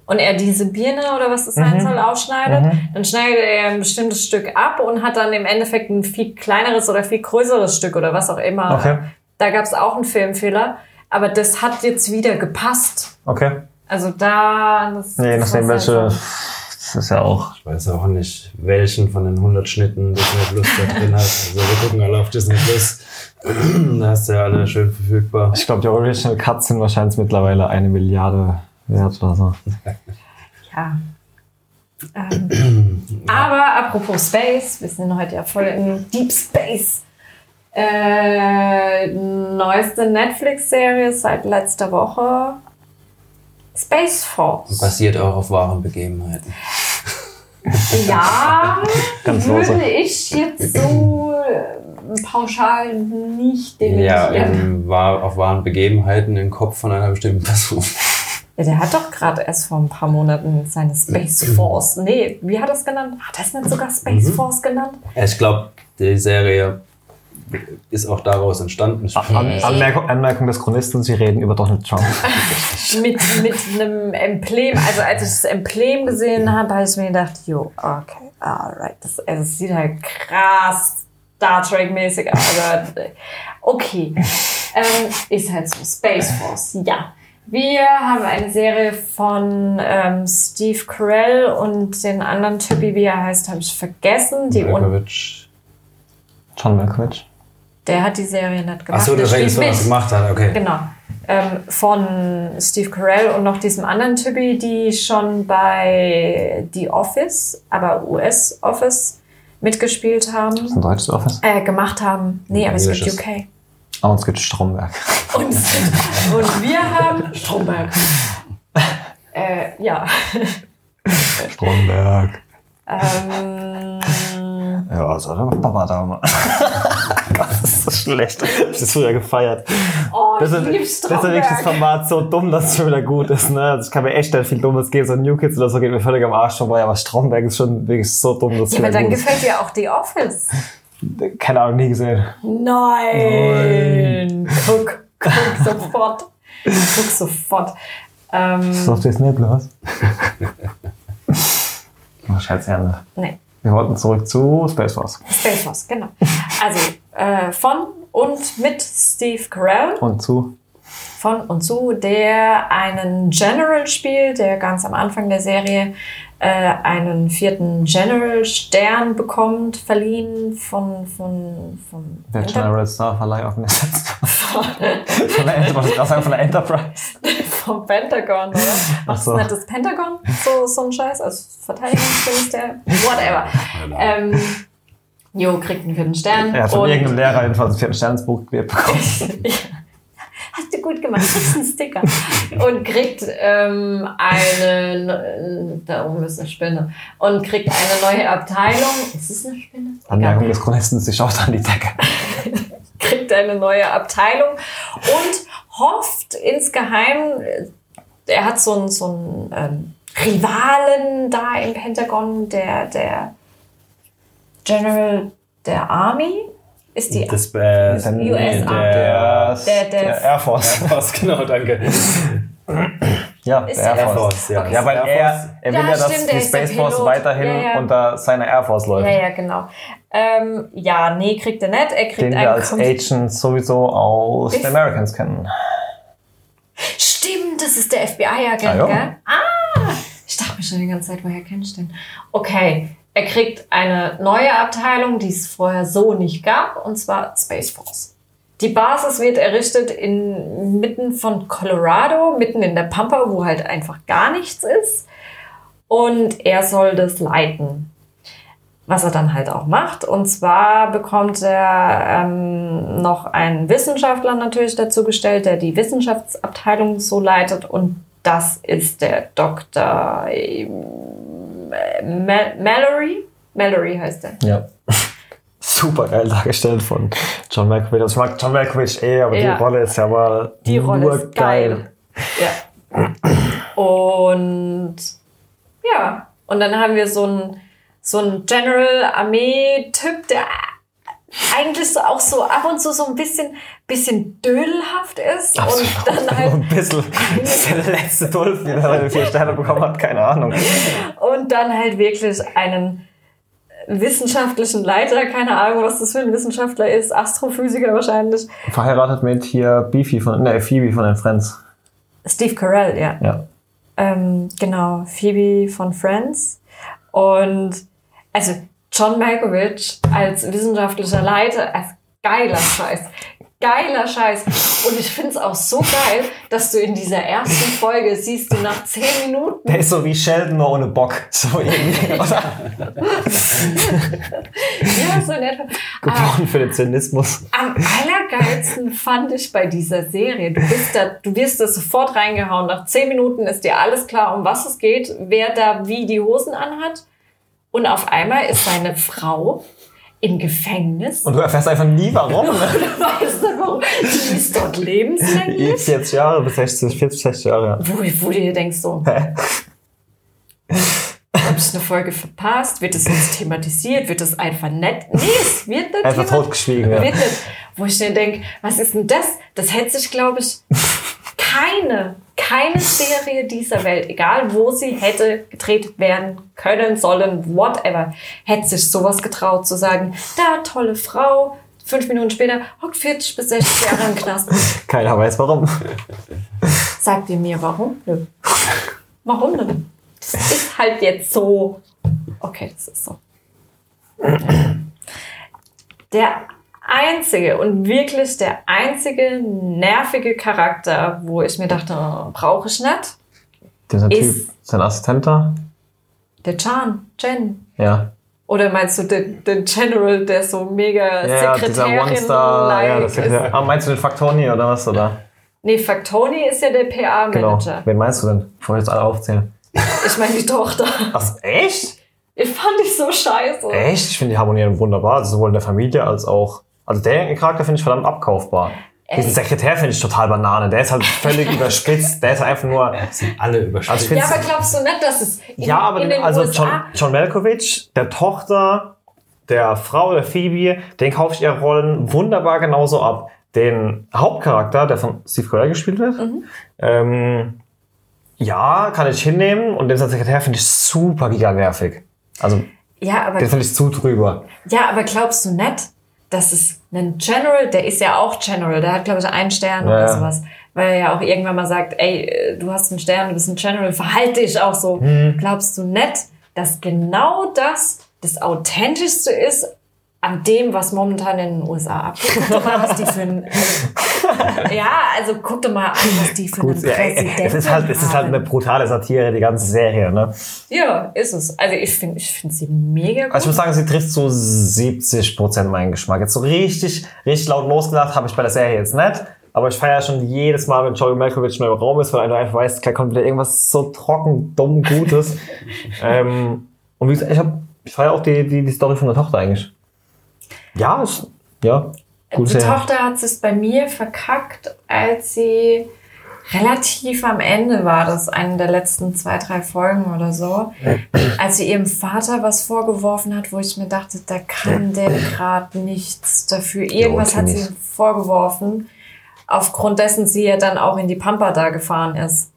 und er diese Birne oder was das sein Mhm. soll aufschneidet, Mhm. dann schneidet er ein bestimmtes Stück ab und hat dann im Endeffekt ein viel kleineres oder viel größeres Stück oder was auch immer. Okay. Da gab es auch einen Filmfehler. Aber das hat jetzt wieder gepasst. Okay. Also da... Das, Nee, das nachdem welche, das ist ja auch. Ich weiß auch nicht, welchen von den 100 Schnitten Disney Plus da drin hat. Also wir gucken alle auf Disney Plus. da du ja alle schön verfügbar. Ich glaube, die Original Cuts sind wahrscheinlich mittlerweile eine Milliarde wert oder so. Ja. Ähm, aber apropos Space, wir sind heute ja voll in Deep Space. Äh, neueste Netflix-Serie seit letzter Woche. Space Force. Basiert auch auf wahren Begebenheiten. Ja, [LAUGHS] Ganz würde ich jetzt so äh, pauschal nicht Ja, dementieren. eben war auf wahren Begebenheiten im Kopf von einer bestimmten Person. Ja, der hat doch gerade erst vor ein paar Monaten seine Space Force. Nee, wie hat er es genannt? Hat er es nicht sogar Space Mhm. Force genannt? Ich glaube, die Serie ist auch daraus entstanden. An Anmerkung, Anmerkung des Chronisten, sie reden über Donald Trump. [LAUGHS] mit, mit einem Emblem. Also als ich das Emblem gesehen habe, habe ich mir gedacht, jo, okay, alright. Das, also es sieht halt krass Star Trek-mäßig aus. Okay. [LAUGHS] Ähm, ist halt so. Space Force, ja. Wir haben eine Serie von ähm, Steve Carell und den anderen Typi, wie er heißt, habe ich vergessen. Die Malkovich. John Malkovich. der hat die Serie nicht gemacht. Achso, der was er mit. gemacht hat, okay. Genau. Ähm, von Steve Carell und noch diesem anderen Typi, die schon bei The Office, aber US Office mitgespielt Das haben, ist ein deutsches Office. äh, gemacht haben. Nee, aber es gibt. UK. Ah, uns gibt Stromberg. [LAUGHS] Und, und wir haben Stromberg. [LAUGHS] äh, ja. Stromberg. Ähm, Ja, so der Papa da mal. [LAUGHS] das ist so schlecht. Ich hab das früher gefeiert. oh, Das ist, das ist das. Format so dumm, dass es schon wieder gut ist. Ne? Also ich kann mir echt nicht viel Dummes geben. So New Kids oder so geht mir völlig am Arsch vorbei. Aber Stromberg ist schon wirklich so dumm, dass es Ja, aber wieder dann gut ist. gefällt dir auch The Office. Keine Ahnung, nie gesehen. Nein. Guck, guck sofort. Guck sofort. Ähm, Ist auf Disney Plus. oh, Ende. nee. Wir wollten zurück zu Space Force. Space Force, genau. Also äh, von und mit Steve Carell, Und zu von und zu, der einen General spielt, der ganz am Anfang der Serie einen vierten General-Stern bekommt, verliehen von, von, von, der Enter- General Star Verleih auf Netz. [LAUGHS] von der sagen von der Enterprise? vom Pentagon, oder? Ach so. das nicht das Pentagon? So, so ein Scheiß? Also Verteidigungsminister? Whatever. Ähm, jo, kriegt einen vierten Stern. Er hat von irgendeinem Lehrer jedenfalls ein vierten Sternsbuch bekommen. [LAUGHS] Hast du gut gemacht. Kriegst einen Sticker. Und kriegt ähm, eine, da oben ist eine Spinne, und kriegt eine neue Abteilung. Ist es eine Spinne? Anmerkung des Chronisten, sie schaut an die Decke. [LAUGHS] Kriegt eine neue Abteilung und hofft insgeheim, äh, er hat so einen, so einen ähm, Rivalen da im Pentagon, der, der General der Army. Ist die Das äh, US der, Der- der, der- Air Force. was [LAUGHS] genau, danke. Ja, Ist der Air Force. ja. Okay. Ja, weil Air er, Force. er will Ja, ja, dass stimmt, die Space Force weiterhin Ja, ja. unter seiner Air Force läuft. Ja, ja, genau. Ähm, ja, nee, kriegt er nicht. Er kriegt Den wir einen als Kon- Agent sowieso aus The Americans kennen. Stimmt, das ist der FBI-Agent, Ah, gell? Ah! Ich dachte mir schon die ganze Zeit, woher kennst du den? Okay, er kriegt eine neue Abteilung, die es vorher so nicht gab, und zwar Space Force. Die Basis wird errichtet in, mitten von Colorado, mitten in der Pampa, wo halt einfach gar nichts ist. Und er soll das leiten. Was er dann halt auch macht. Und zwar bekommt er ähm, noch einen Wissenschaftler natürlich dazu gestellt, der die Wissenschaftsabteilung so leitet. Und das ist der Dr. Mal Mallory. Mallory heißt er. Ja. [LAUGHS] super geil dargestellt von John Malkovich. Ich mag John Malkovich eh, aber Ja. die Rolle ist ja mal Die Rolle nur ist geil. Ja. Und ja, und dann haben wir so einen so einen General Armee-Typ, der eigentlich so auch so ab und zu so ein bisschen, bisschen dödelhaft ist und [LAUGHS] dann halt ein bisschen [LAUGHS] der letzte Dolph, der seine vier Sterne bekommen hat, keine Ahnung. und dann halt wirklich einen wissenschaftlichen Leiter, keine Ahnung, was das für ein Wissenschaftler ist, Astrophysiker wahrscheinlich. Verheiratet mit hier Beefy von, ne, Phoebe von den Friends. Steve Carell, ja. Ja. Ähm, genau, Phoebe von Friends. Und also John Malkovich als wissenschaftlicher Leiter, als geiler Scheiß. Geiler Scheiß. Und ich finde es auch so geil, dass du in dieser ersten Folge siehst du nach zehn Minuten, Der ist so wie Sheldon, nur ohne Bock. So irgendwie. Oder? ja, so in etwa. Ah, für den Zynismus. am allergeilsten fand ich bei dieser Serie, du bist da, du wirst da sofort reingehauen. Nach zehn Minuten ist dir alles klar, um was es geht, wer da wie die Hosen anhat. Und auf einmal ist seine Frau im Gefängnis. Und du erfährst einfach nie warum. Ne? [LAUGHS] Du weißt nicht warum. Die ist dort lebenslänglich. [LAUGHS] 40 Jahre bis 60, 40, 60 Jahre. Wo, wo du dir denkst so, Hä? habe ich eine Folge verpasst? Wird das jetzt thematisiert? Wird das einfach nett? Nee, es wird nicht Einfach totgeschwiegen. Ja. Wird nicht. Wo ich dann denke, was ist denn das? Das hätte sich, glaube ich, keine, keine Serie dieser Welt, egal wo sie hätte gedreht werden können, sollen, whatever, hätte sich sowas getraut zu sagen, da, tolle Frau, fünf Minuten später, hockt 40 bis 60 Jahre im Knast. Keiner weiß warum. Sagt ihr mir, warum? Nö. Warum denn? Das ist halt jetzt so. Okay, das ist so. Der einzige und wirklich der einzige nervige Charakter, wo ich mir dachte, oh, brauche ich nicht, Dieser Ist- Typ, sein Assistent da? der Chan, Jen. Ja. Oder meinst du den, den General, der so mega Ja, dieser One-Star. Ja, das ist? ah, meinst du den Factoni oder was? Oder? Nee, Factoni ist ja der Genau. PA-Manager. Wen meinst du denn? Bevor ich jetzt alle aufzählen. Ich meine die Tochter. Ach, echt? Ich fand ich so scheiße. Echt? Ich finde die harmonieren wunderbar. Sowohl in der Familie als auch. Also der Charakter finde ich verdammt abkaufbar. Diesen Sekretär finde ich total Banane. Der ist halt völlig [LAUGHS] überspitzt. Der ist einfach nur. Alle überspitzt. Also Ja, aber glaubst du nicht, dass es in, Ja, aber in den also USA... John, John Malkovich, der Tochter der Frau der Phoebe, den kaufe ich ihre Rollen wunderbar genauso ab. Den Hauptcharakter, der von Steve Carell gespielt wird, Mhm. ähm, ja, kann ich hinnehmen. Und den Sekretär finde ich super giga nervig. Also, ja, aber, den finde ich zu drüber. ja, aber glaubst du nicht, dass es einen General, der ist ja auch General, der hat, glaube ich, einen Stern Ja, oder sowas, weil er ja auch irgendwann mal sagt, ey, äh, du hast einen Stern, du bist ein General, verhalte dich auch so. Mhm. Glaubst du nicht, dass genau das das Authentischste ist an dem, was momentan in den USA abgeht? [LAUGHS] Was die für ein... [LAUGHS] ja, also guck doch mal an, was die für Gut, einen Präsidenten es ist halt, es ist halt eine brutale Satire, die ganze Serie, ne? Ja, ist es. Also ich finde ich find sie mega gut. Also ich muss sagen, sie trifft so 70 Prozent meinen Geschmack. Jetzt so richtig, richtig laut losgelacht habe ich bei der Serie jetzt nicht. Aber ich feiere schon jedes Mal, wenn Joey Malkovich neu im Raum ist, weil du einfach weißt, gleich kommt wieder irgendwas so trocken, dumm, Gutes. [LAUGHS] ähm, und wie gesagt, ich, hab, ich feiere auch die, die, die Story von der Tochter eigentlich. Ja, ist, ja, gute Die. Tochter hat es bei mir verkackt, als sie relativ am Ende war, das eine der letzten zwei, drei Folgen oder so, [CLEARS THROAT] als sie ihrem Vater was vorgeworfen hat, wo ich mir dachte, da kann der gerade nichts dafür. Irgendwas hat sie ihm vorgeworfen, aufgrund dessen sie ja dann auch in die Pampa da gefahren ist.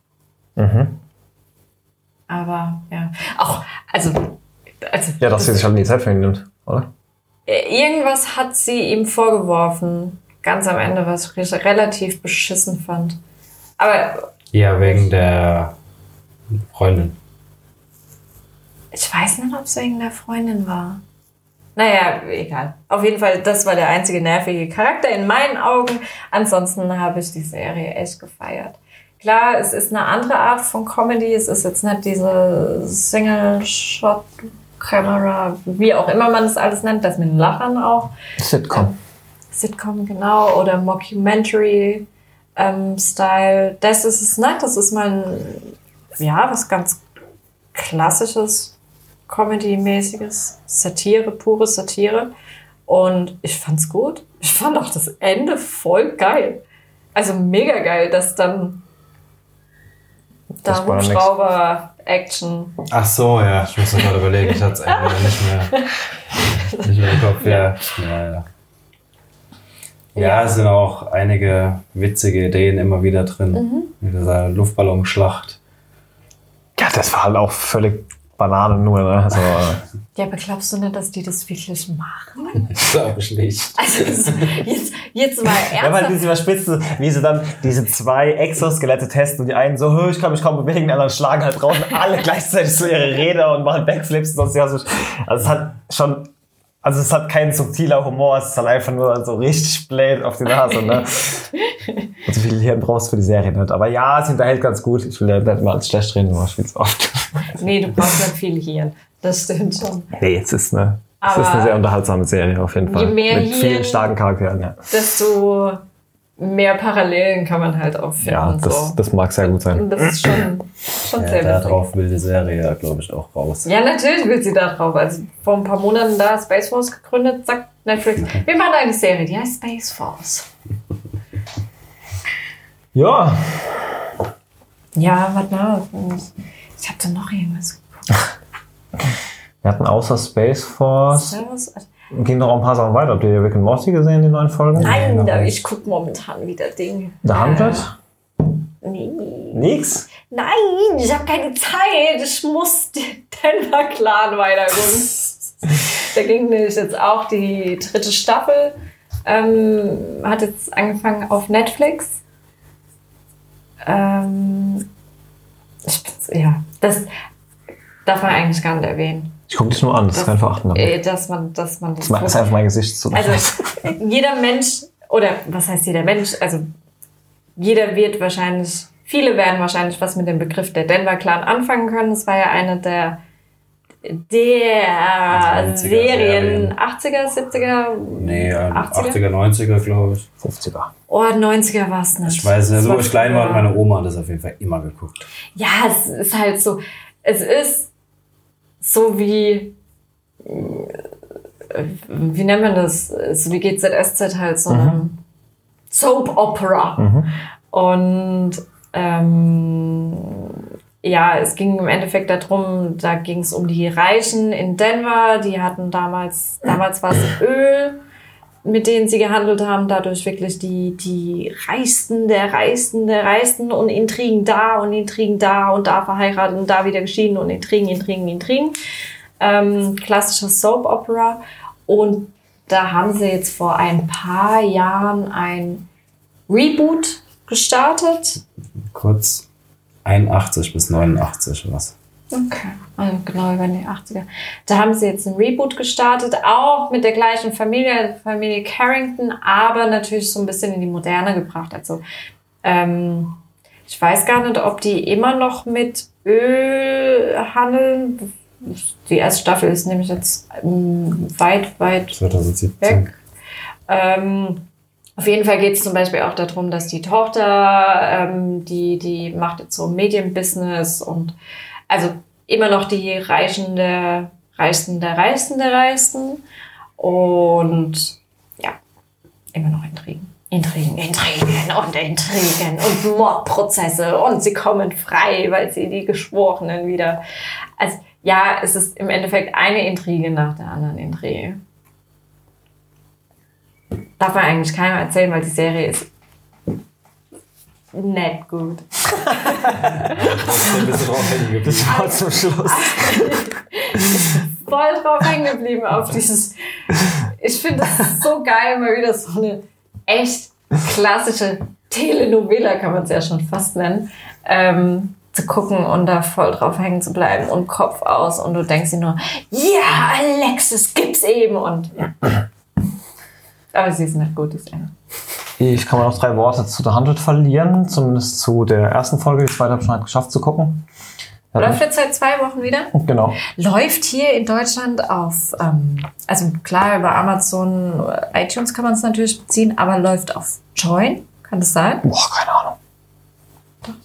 Mhm. Aber ja, auch, also, also Ja, dass sie sich halt nie Zeit für ihn nimmt, oder? Irgendwas hat sie ihm vorgeworfen. Ganz am Ende, was ich relativ beschissen fand. Aber Ja, wegen der Freundin. ich weiß nicht, ob es wegen der Freundin war. Naja, egal. Auf jeden Fall, das war der einzige nervige Charakter in meinen Augen. Ansonsten habe ich die Serie echt gefeiert. Klar, es ist eine andere Art von Comedy. Es ist jetzt nicht diese Single-Shot-Camera, wie auch immer man es alles nennt, das mit den Lachern auch. Sitcom. Sitcom, genau, oder Mockumentary ähm, Style. Das ist es nicht. Das ist mal ein, ja, was ganz klassisches, Comedy-mäßiges, Satire, pure Satire. Und ich fand's gut. Ich fand auch das Ende voll geil. Also mega geil, dass dann da Das war nix. Hubschrauber, Action. Ach so, ja, ich muss noch gerade überlegen, ich hatte es einfach nicht mehr, [LAUGHS] nicht mehr im Kopf. Ja, ja, ja. Ja, es sind auch einige witzige Ideen immer wieder drin. Mit dieser Luftballonschlacht. Ja, das war halt auch völlig Banane nur. Ne? Also, äh, [LAUGHS] Ja, aber glaubst du nicht, dass die das wirklich machen? [LAUGHS] Glaube ich nicht. Also jetzt, jetzt mal [LAUGHS] Ja, weil ernsthaft. diese überspitzte, wie sie dann diese zwei Exoskelette testen und die einen so, "Hö, ich kann mich kaum bewegen, die anderen schlagen halt draußen alle gleichzeitig so ihre Räder und machen Backflips und sonst so. Also es hat schon, also es hat kein subtiler Humor, es ist halt einfach nur so richtig blöd auf die Nase, ne? Und [LAUGHS] so viel Hirn brauchst du für die Serie nicht. Aber ja, es unterhält ganz gut. Ich will ja nicht mal als schlecht reden, aber ich spiel's oft. [LAUGHS] Nee, du brauchst nicht viel Hirn. Das stimmt schon. Nee, es ist eine, es ist eine sehr unterhaltsame Serie auf jeden Fall. je mehr Mit vielen Hirn- starken Charakteren, ja. Desto mehr Parallelen kann man halt auch finden. Ja, das, so. das mag sehr gut sein. Und das ist schon, schon Ja, sehr witzig. darauf will die Serie, glaube ich, auch raus. Ja, natürlich will sie da drauf. Also vor ein paar Monaten da Space Force gegründet, sagt Netflix, [LAUGHS] wir machen eine Serie, die heißt Space Force. Ja, Ja, warte mal. Ich habe da noch irgendwas. [LAUGHS] wir hatten außer Space Force, Servus. Ging noch ein paar Sachen weiter. Habt ihr Rick and Morty gesehen, die neuen Folgen? Nein, noch da, ich gucke momentan wieder Dinge. The Hundred? Nee. Nix? Nein, ich habe keine Zeit. Ich muss den Denver Clan weiter gucken. [LAUGHS] da ging nämlich jetzt auch die dritte Staffel. Ähm, hat jetzt angefangen auf Netflix. Ähm, ich ja, das darf man eigentlich gar nicht erwähnen. Ich gucke dich nur an, das ist kein Verachten. damit. Äh, dass man, dass man das. Das ist einfach mein Gesicht zu. Also [LAUGHS] jeder Mensch, oder was heißt jeder Mensch? Also jeder wird wahrscheinlich, viele werden wahrscheinlich was mit dem Begriff der Denver Clan anfangen können. Es war ja eine der, der 90er Serien, 80er, 70er, Nee, ähm, 80er? 80er, 90er, glaube ich. 50er. Oh, 90er war es nicht. Ich weiß nicht, so ich klein war, hat meine Oma das auf jeden Fall immer geguckt. Ja, es ist halt so. Es ist so wie. äh, Wie nennt man das? So wie GZSZ halt so eine Soap Opera. Und ähm, ja, es ging im Endeffekt darum, da ging es um die Reichen in Denver. Die hatten damals, damals war es Öl, mit denen sie gehandelt haben, dadurch wirklich die, die Reichsten der Reichsten der Reichsten und Intrigen da und Intrigen da und da verheiratet und da wieder geschieden und Intrigen, Intrigen, Intrigen. Ähm, klassische Soap Opera. Und da haben sie jetzt vor ein paar Jahren ein Reboot gestartet. Kurz 81 bis 89 was. Okay. Also genau über die 80er. Da haben sie jetzt ein Reboot gestartet, auch mit der gleichen Familie, Familie Carrington, aber natürlich so ein bisschen in die Moderne gebracht. Also ähm, ich weiß gar nicht, ob die immer noch mit Öl handeln. Die erste Staffel ist nämlich jetzt ähm, weit, weit 2017. weg. Ähm, auf jeden Fall geht es zum Beispiel auch darum, dass die Tochter, ähm, die, die macht jetzt so ein Medienbusiness und also immer noch die Reichen der Reichsten der und ja, immer noch Intrigen. Intrigen, Intrigen und Intrigen und Mordprozesse und sie kommen frei, weil sie die Geschworenen wieder. Also ja, es ist im Endeffekt eine Intrige nach der anderen Intrige. Darf man eigentlich keinem erzählen, weil die Serie ist nicht gut. Ein bisschen drauf hängen geblieben. Das war zum Schluss. [LAUGHS] Voll drauf hängen geblieben auf dieses. Ich finde das so geil, mal wieder so eine echt klassische Telenovela, kann man es ja schon fast nennen, ähm, zu gucken und da voll drauf hängen zu bleiben und Kopf aus und du denkst dir nur, ja, Alexis gibt's eben und ja. Aber sie ist nicht gut, die Serie. Ich kann mal noch drei Worte zu The Hundred verlieren, zumindest zu der ersten Folge. Die zweite habe ich schon halt geschafft zu gucken. Ja, Läuft jetzt seit zwei Wochen wieder? Genau. Läuft hier in Deutschland auf, ähm, also klar, über Amazon, iTunes kann man es natürlich beziehen, aber läuft auf Join. Kann das sein? Boah, keine Ahnung.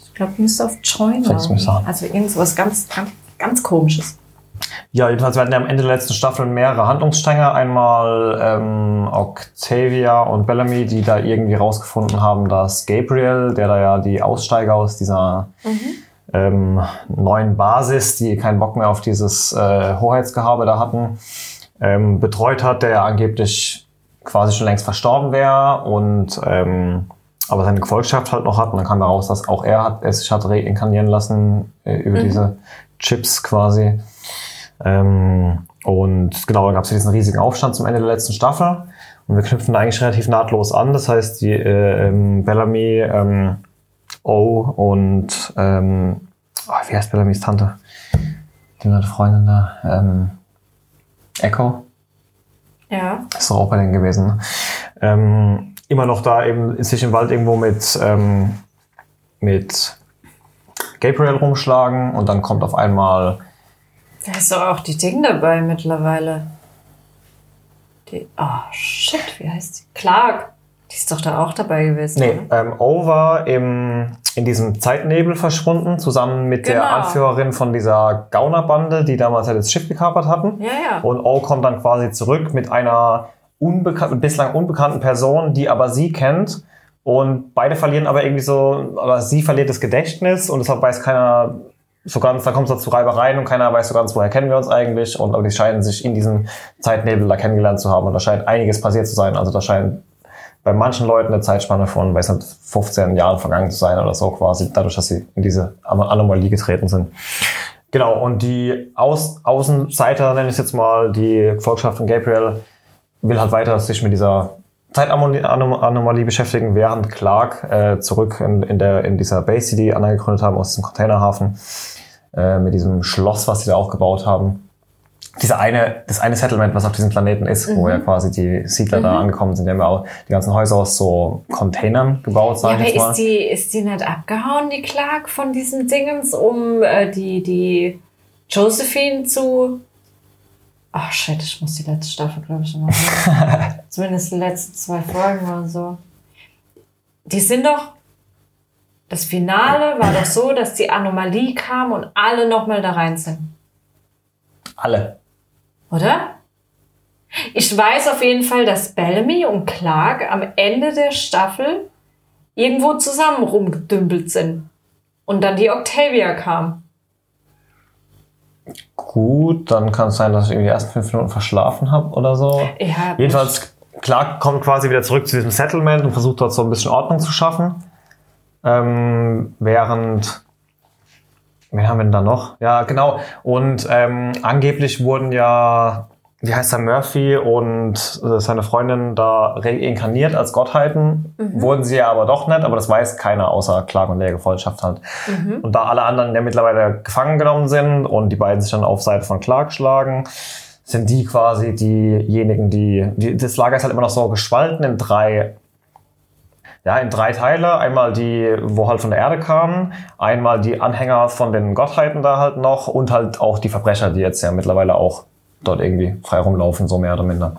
Ich glaube, müsste auf Join laufen. Also irgend sowas ganz, ganz, ganz komisches. Ja, jedenfalls werden ja am Ende der letzten Staffel mehrere Handlungsstränge. Einmal ähm, Octavia und Bellamy, die da irgendwie rausgefunden haben, dass Gabriel, der da ja die Aussteiger aus dieser ähm, neuen Basis, die keinen Bock mehr auf dieses äh, Hoheitsgehabe da hatten, ähm, betreut hat, der ja angeblich quasi schon längst verstorben wäre und ähm, aber seine Gefolgschaft halt noch hat. Und dann kam heraus, dass auch er hat, er sich hat reinkarnieren lassen äh, über diese Chips quasi. Ähm, und genau, dann gab es diesen riesigen Aufstand zum Ende der letzten Staffel. Und wir knüpfen eigentlich relativ nahtlos an. Das heißt, die äh, ähm, Bellamy, ähm, O und ähm, oh, wie heißt Bellamys Tante? Die nette Freundin da. Ähm, Echo. Ja. Ist doch auch bei denen gewesen. Ne? Ähm, immer noch da eben sich im Wald irgendwo mit, ähm, mit Gabriel rumschlagen und dann kommt auf einmal Da ist doch auch die Ding dabei mittlerweile. Die. Oh, shit, wie heißt die? Clark. Die ist doch da auch dabei gewesen. Nee, oder? ähm, O war im, in diesem Zeitnebel verschwunden, zusammen mit der Genau. Anführerin von dieser Gaunerbande, die damals ja das Schiff gekapert hatten. Ja, ja. Und O kommt dann quasi zurück mit einer unbekan bislang unbekannten Person, die aber sie kennt. Und beide verlieren aber irgendwie so, aber sie verliert das Gedächtnis und deshalb weiß keiner so ganz, da kommt es zu Reibereien und keiner weiß so ganz, woher kennen wir uns eigentlich. Und aber die scheinen sich in diesem Zeitnebel da kennengelernt zu haben und da scheint einiges passiert zu sein. Also da scheint bei manchen Leuten eine Zeitspanne von, weiß nicht, 15 Jahren vergangen zu sein oder so quasi, dadurch, dass sie in diese Anomalie getreten sind. Genau, und die Aus Außenseiter, nenne ich es jetzt mal, die Gefolgschaft von Gabriel, will halt weiter sich mit dieser Zeitanomalie beschäftigen, während Clark äh, zurück in, in, der, in dieser Base, die die anderen gegründet haben, aus diesem Containerhafen, äh, mit diesem Schloss, was sie da auch gebaut haben, diese eine, das eine Settlement, was auf diesem Planeten ist, wo ja quasi die Siedler da angekommen sind, die haben ja auch die ganzen Häuser aus so Containern gebaut, Ja, sag aber ich jetzt mal. ist die, ist die nicht abgehauen, die Clark, von diesen Dingens, um äh, die, die Josephine zu. Ach shit, ich muss die letzte Staffel, glaube ich, noch. [LAUGHS] Zumindest die letzten zwei Folgen oder so. Die sind doch. Das Finale war doch so, dass die Anomalie kam und alle nochmal da rein sind. Alle. Oder? Ich weiß auf jeden Fall, dass Bellamy und Clark am Ende der Staffel irgendwo zusammen rumgedümpelt sind. Und dann die Octavia kam. Gut, dann kann es sein, dass ich irgendwie die ersten fünf Minuten verschlafen habe oder so. Ja, Jedenfalls, Clark kommt quasi wieder zurück zu diesem Settlement und versucht dort so ein bisschen Ordnung zu schaffen. Ähm, während. Wen haben wir denn da noch? Ja, genau. Und ähm, angeblich wurden ja, wie heißt er, Murphy und äh, seine Freundin da reinkarniert als Gottheiten. Wurden sie ja aber doch nicht, aber das weiß keiner außer Clark und der Gefolgschaft halt. Und da alle anderen ja mittlerweile gefangen genommen sind und die beiden sich dann auf Seite von Clark schlagen, sind die quasi diejenigen, die, die das Lager ist halt immer noch so gespalten in drei ja, in drei Teile. Einmal die, wo halt von der Erde kamen, einmal die Anhänger von den Gottheiten da halt noch und halt auch die Verbrecher, die jetzt ja mittlerweile auch dort irgendwie frei rumlaufen, so mehr oder minder.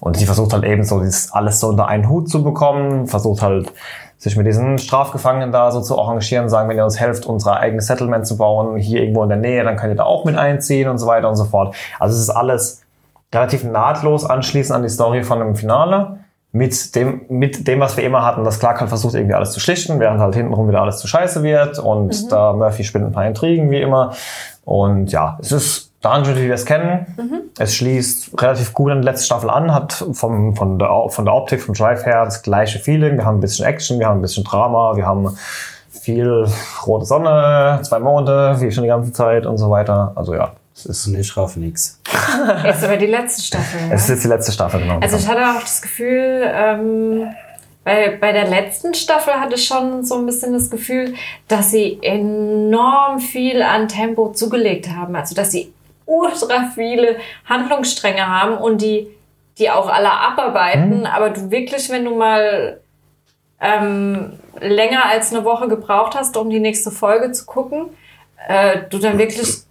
Und sie versucht halt eben so dieses alles so unter einen Hut zu bekommen, versucht halt sich mit diesen Strafgefangenen da so zu arrangieren, sagen, wenn ihr uns helft, unser eigenes Settlement zu bauen, hier irgendwo in der Nähe, dann könnt ihr da auch mit einziehen und so weiter und so fort. Also es ist alles relativ nahtlos anschließend an die Story von dem Finale. Mit dem, mit dem, was wir immer hatten, dass Clark halt versucht, irgendwie alles zu schlichten, während halt hintenrum wieder alles zu scheiße wird. Und da Murphy spinnt ein paar Intrigen, wie immer. Und ja, es ist Dungeon, wie wir es kennen. Es schließt relativ gut an die letzte Staffel an, hat vom, von, der, von der Optik, vom Drive her das gleiche Feeling. Wir haben ein bisschen Action, wir haben ein bisschen Drama, wir haben viel rote Sonne, zwei Monde, wie schon die ganze Zeit und so weiter. Also ja, es ist, Und ich raff nix. [LAUGHS] ist aber die letzte Staffel. es Ja? ist jetzt die letzte Staffel, genau. Also ich hatte auch das Gefühl, ähm, bei, bei der letzten Staffel hatte ich schon so ein bisschen das Gefühl, dass sie enorm viel an Tempo zugelegt haben. Also dass sie ultra viele Handlungsstränge haben und die, die auch alle abarbeiten. Aber du wirklich, wenn du mal ähm, länger als eine Woche gebraucht hast, um die nächste Folge zu gucken, äh, du dann wirklich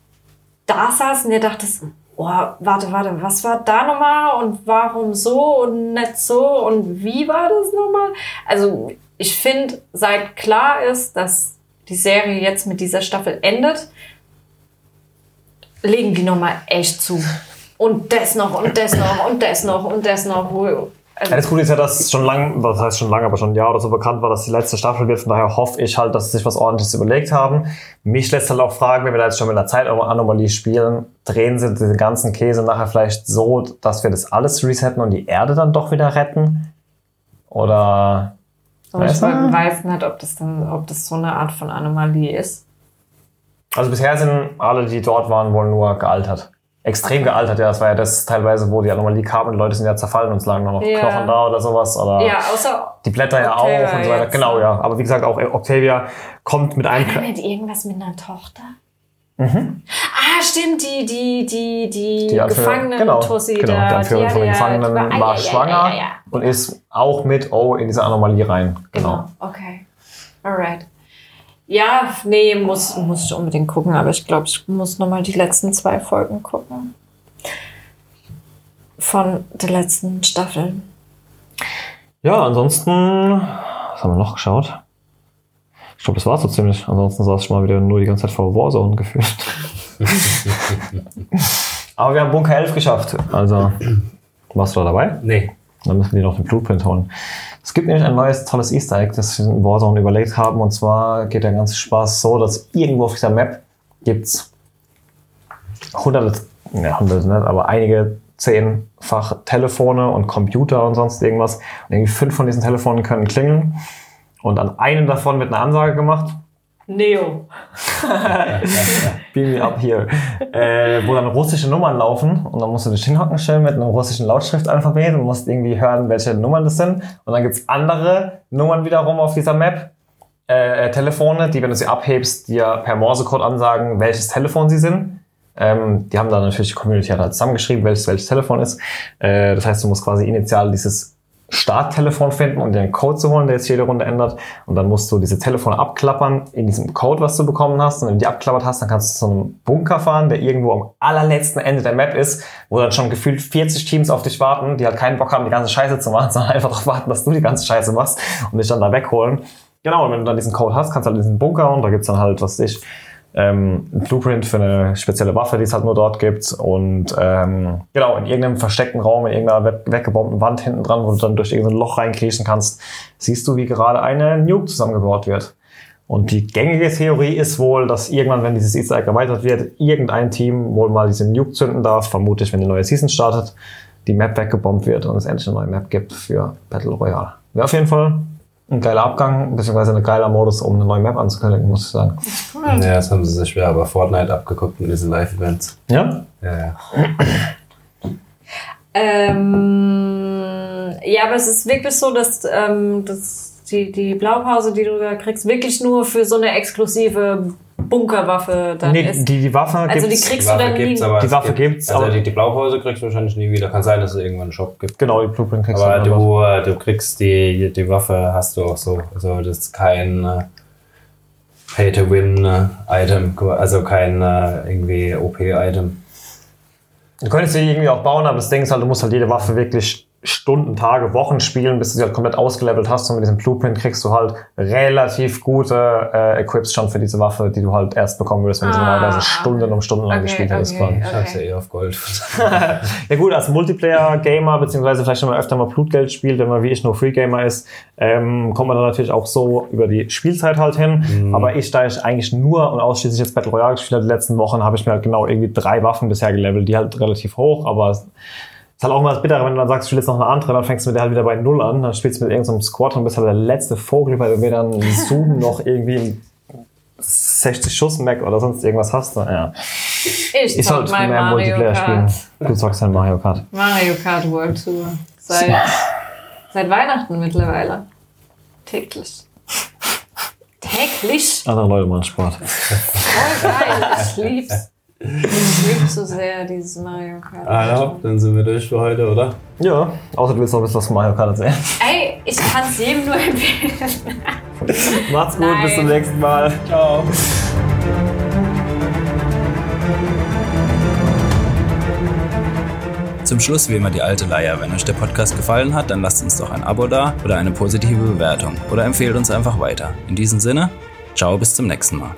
da saß und dir dachtest, oh, warte, warte, was war da nochmal und warum so und nicht so und wie war das nochmal? Also ich finde, seit klar ist, dass die Serie jetzt mit dieser Staffel endet, legen die nochmal echt zu. Und das noch und das noch und das noch und das noch. Also, Ja, das Gute ist ja, dass schon lange, das heißt schon lange, aber schon ein Jahr oder so bekannt war, dass die letzte Staffel wird. Von daher hoffe ich halt, dass sie sich was ordentliches überlegt haben. Mich lässt halt auch fragen, wenn wir da jetzt schon mit einer Zeitanomalie spielen, drehen sie den ganzen Käse nachher vielleicht so, dass wir das alles resetten und die Erde dann doch wieder retten? Oder aber ich weiß nicht, ob das, dann, ob das so eine Art von Anomalie ist. Also bisher sind alle, die dort waren, wohl nur gealtert. Extrem gealtert, ja. Das war ja das teilweise, wo die Anomalie kam und Leute sind ja zerfallen und es lagen noch Ja. Knochen da oder sowas. Oder Ja, außer die Blätter ja Octavia auch und so weiter. jetzt, Genau, ne? ja. Aber wie gesagt, auch Octavia kommt mit einem. War nicht irgendwas mit einer Tochter? Ah, stimmt, die, die, die, die, Mhm. Die Gefangenen genau, Tussi genau, da. die Anführerin von den Gefangenen war ja, schwanger Ja, ja, ja. und ist auch mit O in diese Anomalie rein. Genau. Genau, okay. Alright. Ja, nee, muss, muss ich unbedingt gucken, aber ich glaube, ich muss nochmal die letzten zwei Folgen gucken. Von der letzten Staffel. Ja, ansonsten, was haben wir noch geschaut? Ich glaube, das war so ziemlich. Ansonsten saß ich mal wieder nur die ganze Zeit vor Warzone gefühlt. [LAUGHS] Aber wir haben Bunker 11 geschafft. Also, warst du da dabei? Nee. Dann müssen wir noch den Blueprint holen. Es gibt nämlich ein neues tolles Easter Egg, das wir in Warzone überlegt haben. Und zwar geht der ganze Spaß so, dass irgendwo auf dieser Map gibt's hunderte, ja, hunderte nicht, aber einige zehnfach Telefone und Computer und sonst irgendwas. Und irgendwie fünf von diesen Telefonen können klingeln. Und an einem davon wird eine Ansage gemacht. Neo. Beam me up here. äh, wo dann russische Nummern laufen und dann musst du dich hinhocken stellen mit einem russischen Lautschriftalphabet und musst irgendwie hören, welche Nummern das sind. Und dann gibt's andere Nummern wiederum auf dieser Map, äh, äh, Telefone, die, wenn du sie abhebst, dir per Morsecode ansagen, welches Telefon sie sind. Ähm, die haben dann natürlich die Community hat halt zusammengeschrieben, welches welches Telefon ist. Äh, das heißt, du musst quasi initial dieses Starttelefon finden und dir einen Code zu holen, der jetzt jede Runde ändert. Und dann musst du diese Telefone abklappern in diesem Code, was du bekommen hast. Und wenn du die abklappert hast, dann kannst du zu einem Bunker fahren, der irgendwo am allerletzten Ende der Map ist, wo dann schon gefühlt 40 Teams auf dich warten, die halt keinen Bock haben, die ganze Scheiße zu machen, [LAUGHS] sondern einfach darauf warten, dass du die ganze Scheiße machst und dich dann da wegholen. Genau, und wenn du dann diesen Code hast, kannst du halt diesen Bunker und da gibt's dann halt, was weiß ich, ähm, ein Blueprint für eine spezielle Waffe, die es halt nur dort gibt. Und ähm, genau, in irgendeinem versteckten Raum, in irgendeiner we- weggebombten Wand hinten dran, wo du dann durch irgendein Loch reinkriechen kannst, siehst du, wie gerade eine Nuke zusammengebaut wird. Und die gängige Theorie ist wohl, dass irgendwann, wenn dieses Easter Egg erweitert wird, irgendein Team wohl mal diese Nuke zünden darf, vermutlich, wenn die neue Season startet, die Map weggebombt wird und es endlich eine neue Map gibt für Battle Royale. Wäre auf jeden Fall ein geiler Abgang, beziehungsweise ein geiler Modus, um eine neue Map anzukündigen, muss ich sagen. Ja, das haben sie sich schwer bei Fortnite abgeguckt in diesen Live-Events. Ja? Ja, ja. Ähm, ja, aber es ist wirklich so, dass, ähm, dass die, die Blaupause, die du da kriegst, wirklich nur für so eine exklusive Bunkerwaffe dann Nee, ist. die, die Waffe Also die gibt's- kriegst Die du dann gibt's, nie. aber Die es Waffe gibt, gibt's, Also aber- die, die Blaupause kriegst du wahrscheinlich nie wieder. Kann sein, dass es irgendwann einen Shop gibt. Genau, die Blueprint kriegst Aber du. du, äh, du kriegst die, die Waffe, hast du auch so. Also das ist kein äh, Pay-to-Win-Item, also kein äh, irgendwie OP-Item. Du könntest sie irgendwie auch bauen, aber das Ding ist halt, du musst halt jede Waffe wirklich Stunden, Tage, Wochen spielen, bis du sie halt komplett ausgelevelt hast. Und mit diesem Blueprint kriegst du halt relativ gute äh, Equips schon für diese Waffe, die du halt erst bekommen würdest, wenn du Ah, normalerweise okay. Stunden um Stunden lang Okay, gespielt hättest. okay. quasi. Ich hab's ja eh auf Gold. [LAUGHS] Ja gut, als Multiplayer-Gamer, beziehungsweise vielleicht wenn man öfter mal Blutgeld spielt, wenn man wie ich nur Free-Gamer ist, ähm, kommt man dann natürlich auch so über die Spielzeit halt hin. Aber ich, da ich eigentlich nur und ausschließlich jetzt Battle Royale gespielt habe die letzten Wochen, habe ich mir halt genau irgendwie drei Waffen bisher gelevelt, die halt relativ hoch, aber ist halt auch mal das Bittere, wenn du dann sagst, du spielst jetzt noch eine andere, dann fängst du mit der halt wieder bei Null an, dann spielst du mit irgendeinem Squad und bist halt der letzte Vogel, weil du wieder einen Zoom noch irgendwie einen 60 Schuss Mac oder sonst irgendwas hast. Ja. Ich Ich sollte mehr Mario Multiplayer spielen. Kart. Du zockst halt Mario Kart. Mario Kart World Tour. Seit, seit Weihnachten mittlerweile. Täglich. Täglich? Andere Leute machen Sport. Voll geil. Ich lieb's. Ich lieb so sehr dieses Mario Kart. Also, dann sind wir durch für heute, oder? Ja, außer du willst noch ein bisschen was von Mario Kart erzählen. Ey, ich kann's jedem nur empfehlen. [LAUGHS] Macht's gut, Nein. bis zum nächsten Mal. Ciao. Zum Schluss wie immer die alte Leier. Wenn euch der Podcast gefallen hat, dann lasst uns doch ein Abo da oder eine positive Bewertung oder empfehlt uns einfach weiter. In diesem Sinne, ciao, bis zum nächsten Mal.